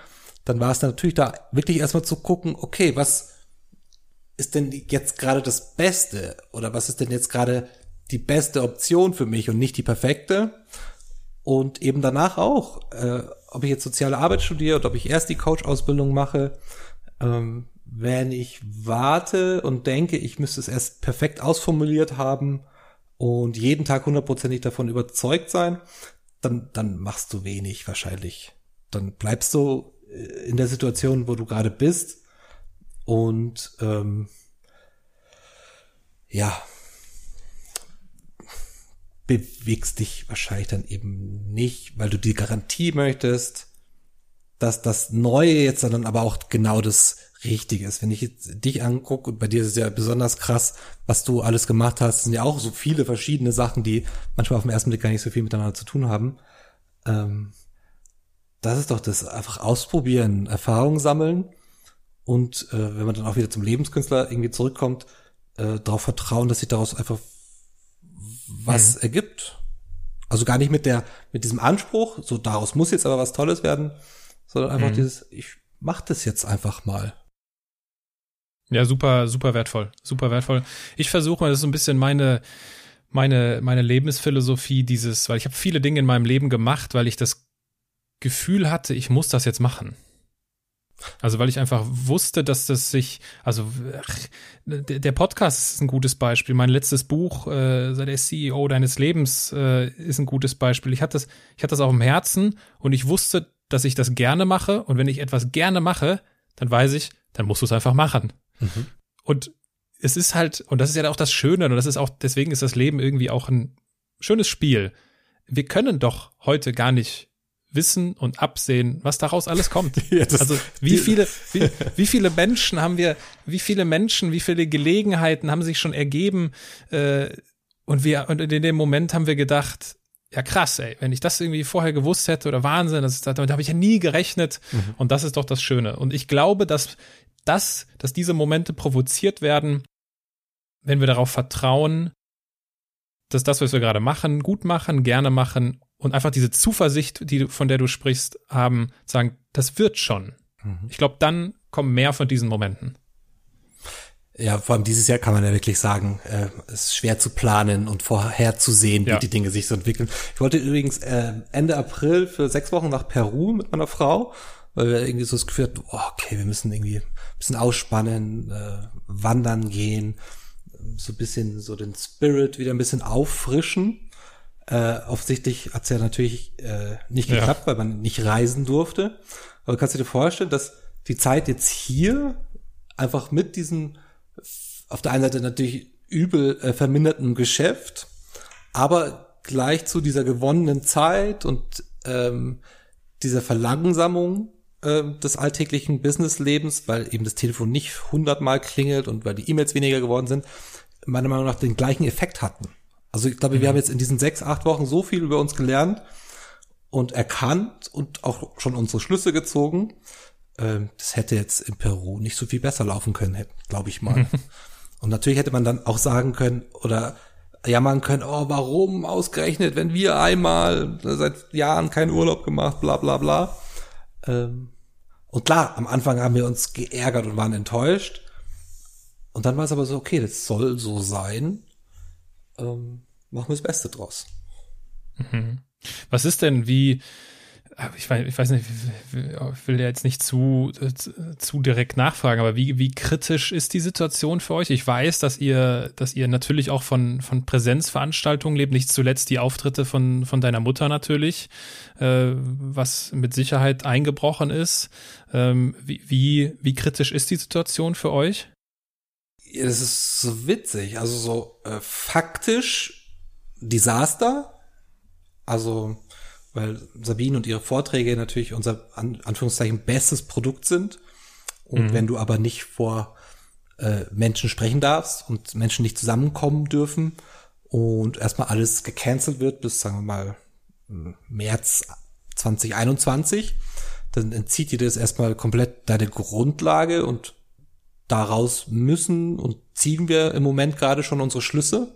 dann war es natürlich da wirklich erstmal zu gucken, okay, was ist denn jetzt gerade das Beste? Oder was ist denn jetzt gerade die beste Option für mich und nicht die perfekte? Und eben danach auch, äh, ob ich jetzt soziale Arbeit studiere oder ob ich erst die Coach-Ausbildung mache, ähm, wenn ich warte und denke, ich müsste es erst perfekt ausformuliert haben und jeden Tag hundertprozentig davon überzeugt sein, dann, dann machst du wenig wahrscheinlich. Dann bleibst du äh, in der Situation, wo du gerade bist und ähm, ja, bewegst dich wahrscheinlich dann eben nicht, weil du die Garantie möchtest, dass das Neue jetzt dann aber auch genau das Richtige ist. Wenn ich jetzt dich angucke, und bei dir ist es ja besonders krass, was du alles gemacht hast, sind ja auch so viele verschiedene Sachen, die manchmal auf den ersten Blick gar nicht so viel miteinander zu tun haben. Ähm, das ist doch das einfach ausprobieren, Erfahrungen sammeln und äh, wenn man dann auch wieder zum Lebenskünstler irgendwie zurückkommt, äh, darauf vertrauen, dass sich daraus einfach was mhm. ergibt. Also gar nicht mit der, mit diesem Anspruch, so daraus muss jetzt aber was Tolles werden, sondern einfach mhm. dieses, ich mach das jetzt einfach mal. Ja, super, super wertvoll, super wertvoll. Ich versuche mal, das ist so ein bisschen meine, meine, meine Lebensphilosophie, dieses, weil ich habe viele Dinge in meinem Leben gemacht, weil ich das Gefühl hatte, ich muss das jetzt machen. Also weil ich einfach wusste, dass das sich, also ach, der Podcast ist ein gutes Beispiel. Mein letztes Buch, äh, der CEO deines Lebens, äh, ist ein gutes Beispiel. Ich hatte das, ich hatte das auch im Herzen und ich wusste, dass ich das gerne mache. Und wenn ich etwas gerne mache, dann weiß ich, dann musst du es einfach machen. Mhm. Und es ist halt, und das ist ja auch das Schöne, und das ist auch, deswegen ist das Leben irgendwie auch ein schönes Spiel. Wir können doch heute gar nicht wissen und absehen, was daraus alles kommt. ja, also wie viele, wie, wie, viele Menschen haben wir, wie viele Menschen, wie viele Gelegenheiten haben sich schon ergeben äh, und wir und in dem Moment haben wir gedacht, ja krass, ey, wenn ich das irgendwie vorher gewusst hätte oder Wahnsinn, das ist, damit habe ich ja nie gerechnet mhm. und das ist doch das Schöne. Und ich glaube, dass das, dass diese Momente provoziert werden, wenn wir darauf vertrauen, dass das, was wir gerade machen, gut machen, gerne machen und einfach diese Zuversicht, die, von der du sprichst, haben, sagen, das wird schon. Mhm. Ich glaube, dann kommen mehr von diesen Momenten. Ja, vor allem dieses Jahr kann man ja wirklich sagen, äh, es ist schwer zu planen und vorherzusehen, wie ja. die Dinge sich so entwickeln. Ich wollte übrigens äh, Ende April für sechs Wochen nach Peru mit meiner Frau, weil wir irgendwie so das Gefühl hatten, oh, okay, wir müssen irgendwie ein bisschen ausspannen, äh, wandern gehen, so ein bisschen so den Spirit wieder ein bisschen auffrischen. Äh, offensichtlich hat's ja natürlich äh, nicht geklappt, ja. weil man nicht reisen durfte. Aber kannst du dir vorstellen, dass die Zeit jetzt hier einfach mit diesem auf der einen Seite natürlich übel äh, verminderten Geschäft, aber gleich zu dieser gewonnenen Zeit und ähm, dieser Verlangsamung äh, des alltäglichen Businesslebens, weil eben das Telefon nicht hundertmal klingelt und weil die E-Mails weniger geworden sind, meiner Meinung nach den gleichen Effekt hatten. Also ich glaube, mhm. wir haben jetzt in diesen sechs, acht Wochen so viel über uns gelernt und erkannt und auch schon unsere Schlüsse gezogen. Ähm, das hätte jetzt in Peru nicht so viel besser laufen können, glaube ich mal. und natürlich hätte man dann auch sagen können oder jammern können, oh, warum ausgerechnet, wenn wir einmal seit Jahren keinen Urlaub gemacht, bla bla bla. Ähm, und klar, am Anfang haben wir uns geärgert und waren enttäuscht. Und dann war es aber so, okay, das soll so sein. Ähm, machen wir das Beste draus. Mhm. Was ist denn, wie, ich weiß, ich weiß nicht, ich will ja jetzt nicht zu, zu direkt nachfragen, aber wie, wie kritisch ist die Situation für euch? Ich weiß, dass ihr, dass ihr natürlich auch von, von Präsenzveranstaltungen lebt, nicht zuletzt die Auftritte von, von deiner Mutter natürlich, äh, was mit Sicherheit eingebrochen ist. Ähm, wie, wie, wie kritisch ist die Situation für euch? Das ist so witzig, also so äh, faktisch Desaster, also weil Sabine und ihre Vorträge natürlich unser an, Anführungszeichen bestes Produkt sind. Und mhm. wenn du aber nicht vor äh, Menschen sprechen darfst und Menschen nicht zusammenkommen dürfen und erstmal alles gecancelt wird bis, sagen wir mal, März 2021, dann entzieht dir das erstmal komplett deine Grundlage und daraus müssen und ziehen wir im Moment gerade schon unsere Schlüsse.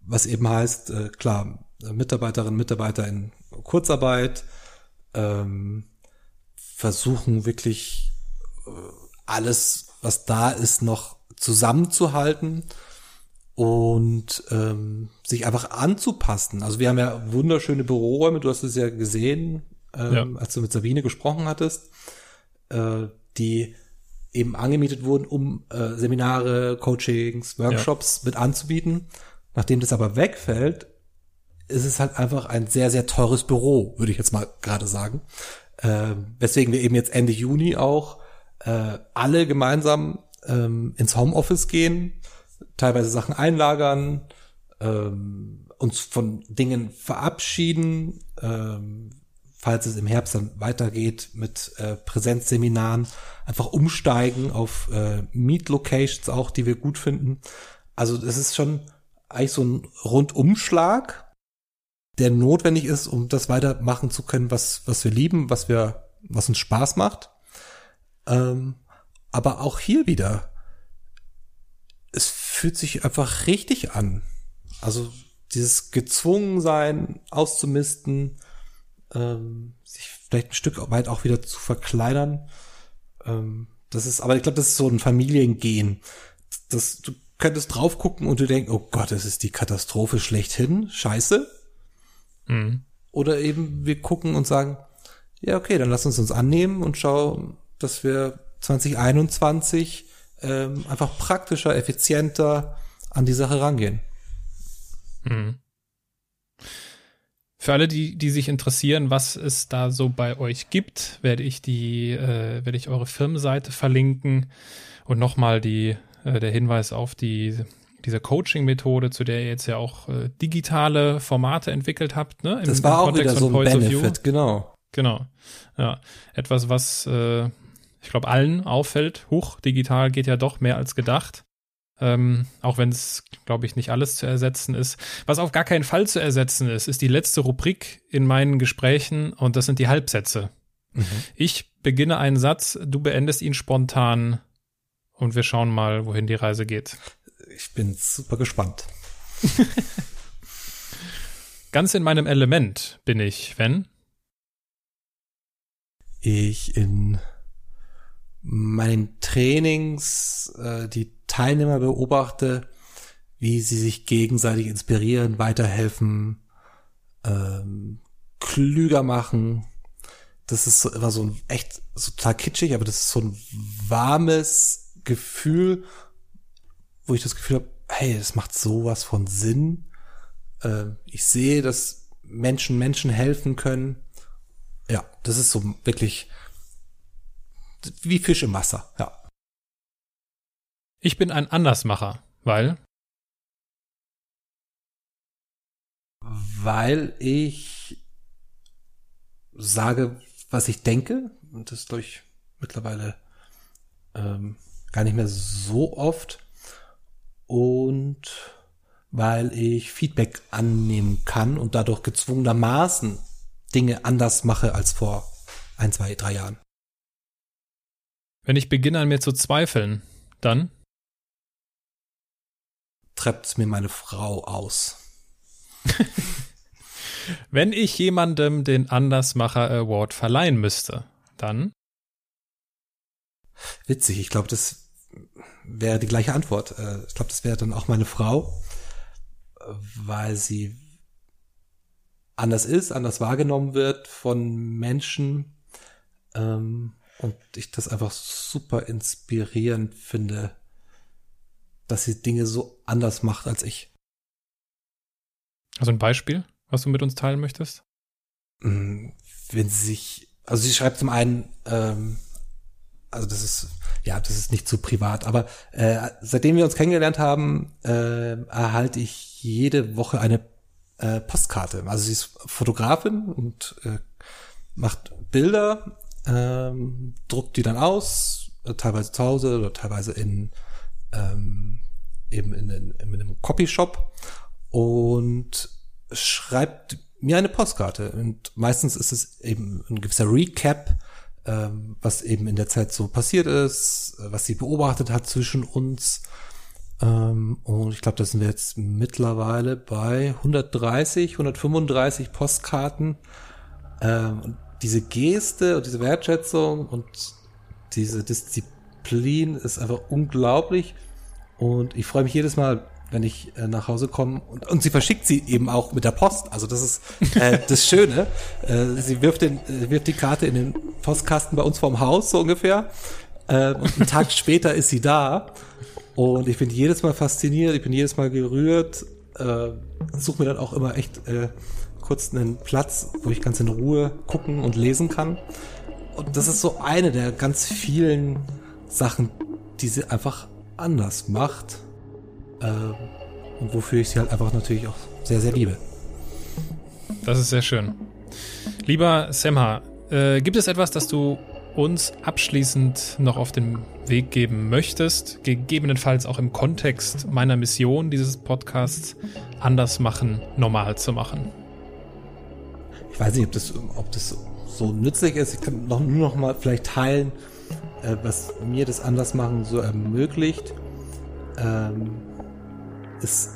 Was eben heißt, äh, klar, Mitarbeiterinnen, Mitarbeiter in Kurzarbeit, ähm, versuchen wirklich äh, alles, was da ist, noch zusammenzuhalten und ähm, sich einfach anzupassen. Also wir haben ja wunderschöne Büroräume, du hast es ja gesehen, ähm, ja. als du mit Sabine gesprochen hattest, äh, die eben angemietet wurden, um äh, Seminare, Coachings, Workshops ja. mit anzubieten. Nachdem das aber wegfällt, ist es halt einfach ein sehr, sehr teures Büro, würde ich jetzt mal gerade sagen. Äh, weswegen wir eben jetzt Ende Juni auch äh, alle gemeinsam ähm, ins Homeoffice gehen, teilweise Sachen einlagern, ähm, uns von Dingen verabschieden, ähm, falls es im Herbst dann weitergeht mit äh, Präsenzseminaren, einfach umsteigen auf äh, Meet-Locations auch, die wir gut finden. Also das ist schon eigentlich so ein Rundumschlag der notwendig ist, um das weitermachen zu können, was, was wir lieben, was wir, was uns Spaß macht. Ähm, aber auch hier wieder, es fühlt sich einfach richtig an. Also dieses Gezwungensein auszumisten, ähm, sich vielleicht ein Stück weit auch wieder zu verkleinern. Ähm, das ist, aber ich glaube, das ist so ein Familiengehen. Das, du könntest drauf gucken und du denkst, oh Gott, das ist die Katastrophe schlechthin. Scheiße. Mhm. Oder eben wir gucken und sagen, ja, okay, dann lass uns uns annehmen und schauen, dass wir 2021 ähm, einfach praktischer, effizienter an die Sache rangehen. Mhm. Für alle, die, die sich interessieren, was es da so bei euch gibt, werde ich die, äh, werde ich eure Firmenseite verlinken und nochmal die, äh, der Hinweis auf die diese Coaching-Methode, zu der ihr jetzt ja auch äh, digitale Formate entwickelt habt, ne? Im, das war auch wieder so ein Benefit, genau. Genau. Ja. Etwas, was äh, ich glaube allen auffällt. Huch, digital geht ja doch mehr als gedacht. Ähm, auch wenn es, glaube ich, nicht alles zu ersetzen ist. Was auf gar keinen Fall zu ersetzen ist, ist die letzte Rubrik in meinen Gesprächen und das sind die Halbsätze. Mhm. Ich beginne einen Satz, du beendest ihn spontan und wir schauen mal, wohin die Reise geht ich bin super gespannt. Ganz in meinem Element bin ich, wenn? Ich in meinen Trainings äh, die Teilnehmer beobachte, wie sie sich gegenseitig inspirieren, weiterhelfen, ähm, klüger machen. Das ist so, immer so ein echt so total kitschig, aber das ist so ein warmes Gefühl wo ich das Gefühl habe, hey, das macht sowas von Sinn. Äh, ich sehe, dass Menschen Menschen helfen können. Ja, das ist so wirklich wie Fisch im Wasser, ja. Ich bin ein Andersmacher, weil weil ich sage, was ich denke und das durch mittlerweile ähm, gar nicht mehr so oft und weil ich Feedback annehmen kann und dadurch gezwungenermaßen Dinge anders mache als vor ein, zwei, drei Jahren. Wenn ich beginne an mir zu zweifeln, dann? schreibt mir meine Frau aus. Wenn ich jemandem den Andersmacher Award verleihen müsste, dann? Witzig, ich glaube, das wäre die gleiche Antwort. Äh, ich glaube, das wäre dann auch meine Frau, weil sie anders ist, anders wahrgenommen wird von Menschen ähm, und ich das einfach super inspirierend finde, dass sie Dinge so anders macht als ich. Also ein Beispiel, was du mit uns teilen möchtest? Mm, wenn sie sich, also sie schreibt zum einen, ähm, also das ist, ja, das ist nicht zu privat, aber äh, seitdem wir uns kennengelernt haben, äh, erhalte ich jede Woche eine äh, Postkarte. Also sie ist Fotografin und äh, macht Bilder, ähm, druckt die dann aus, äh, teilweise zu Hause oder teilweise in ähm, eben in, in, in einem Copyshop und schreibt mir eine Postkarte. Und meistens ist es eben ein gewisser Recap, ähm, was eben in der Zeit so passiert ist, was sie beobachtet hat zwischen uns. Ähm, und ich glaube, da sind wir jetzt mittlerweile bei 130, 135 Postkarten. Ähm, und diese Geste und diese Wertschätzung und diese Disziplin ist einfach unglaublich. Und ich freue mich jedes Mal, wenn ich äh, nach Hause komme. Und, und sie verschickt sie eben auch mit der Post. Also das ist äh, das Schöne. Äh, sie wirft, den, äh, wirft die Karte in den Postkasten bei uns vorm Haus, so ungefähr. Äh, und einen Tag später ist sie da. Und ich bin jedes Mal fasziniert, ich bin jedes Mal gerührt. Äh, suche mir dann auch immer echt äh, kurz einen Platz, wo ich ganz in Ruhe gucken und lesen kann. Und das ist so eine der ganz vielen Sachen, die sie einfach anders macht. Äh, und wofür ich sie halt einfach natürlich auch sehr, sehr liebe. Das ist sehr schön. Lieber Semha, äh, gibt es etwas, das du uns abschließend noch auf den Weg geben möchtest, gegebenenfalls auch im Kontext meiner Mission dieses Podcasts anders machen, normal zu machen? Ich weiß nicht, ob das, ob das so nützlich ist. Ich kann noch, nur noch mal vielleicht teilen, äh, was mir das Andersmachen so ermöglicht. Ähm, ist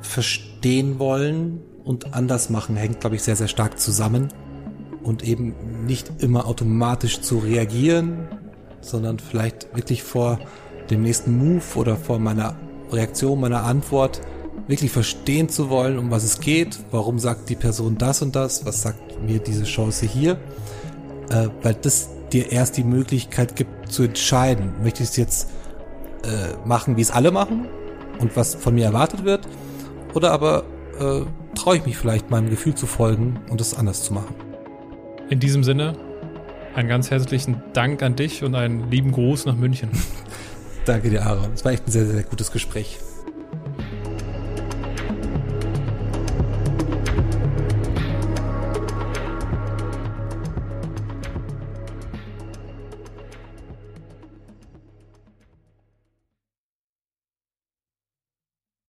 verstehen wollen und anders machen hängt, glaube ich, sehr, sehr stark zusammen. Und eben nicht immer automatisch zu reagieren, sondern vielleicht wirklich vor dem nächsten Move oder vor meiner Reaktion, meiner Antwort wirklich verstehen zu wollen, um was es geht, warum sagt die Person das und das, was sagt mir diese Chance hier, äh, weil das dir erst die Möglichkeit gibt zu entscheiden, möchte ich es jetzt äh, machen, wie es alle machen und was von mir erwartet wird, oder aber äh, traue ich mich vielleicht meinem Gefühl zu folgen und es anders zu machen. In diesem Sinne, einen ganz herzlichen Dank an dich und einen lieben Gruß nach München. Danke dir, Aaron. Es war echt ein sehr, sehr gutes Gespräch.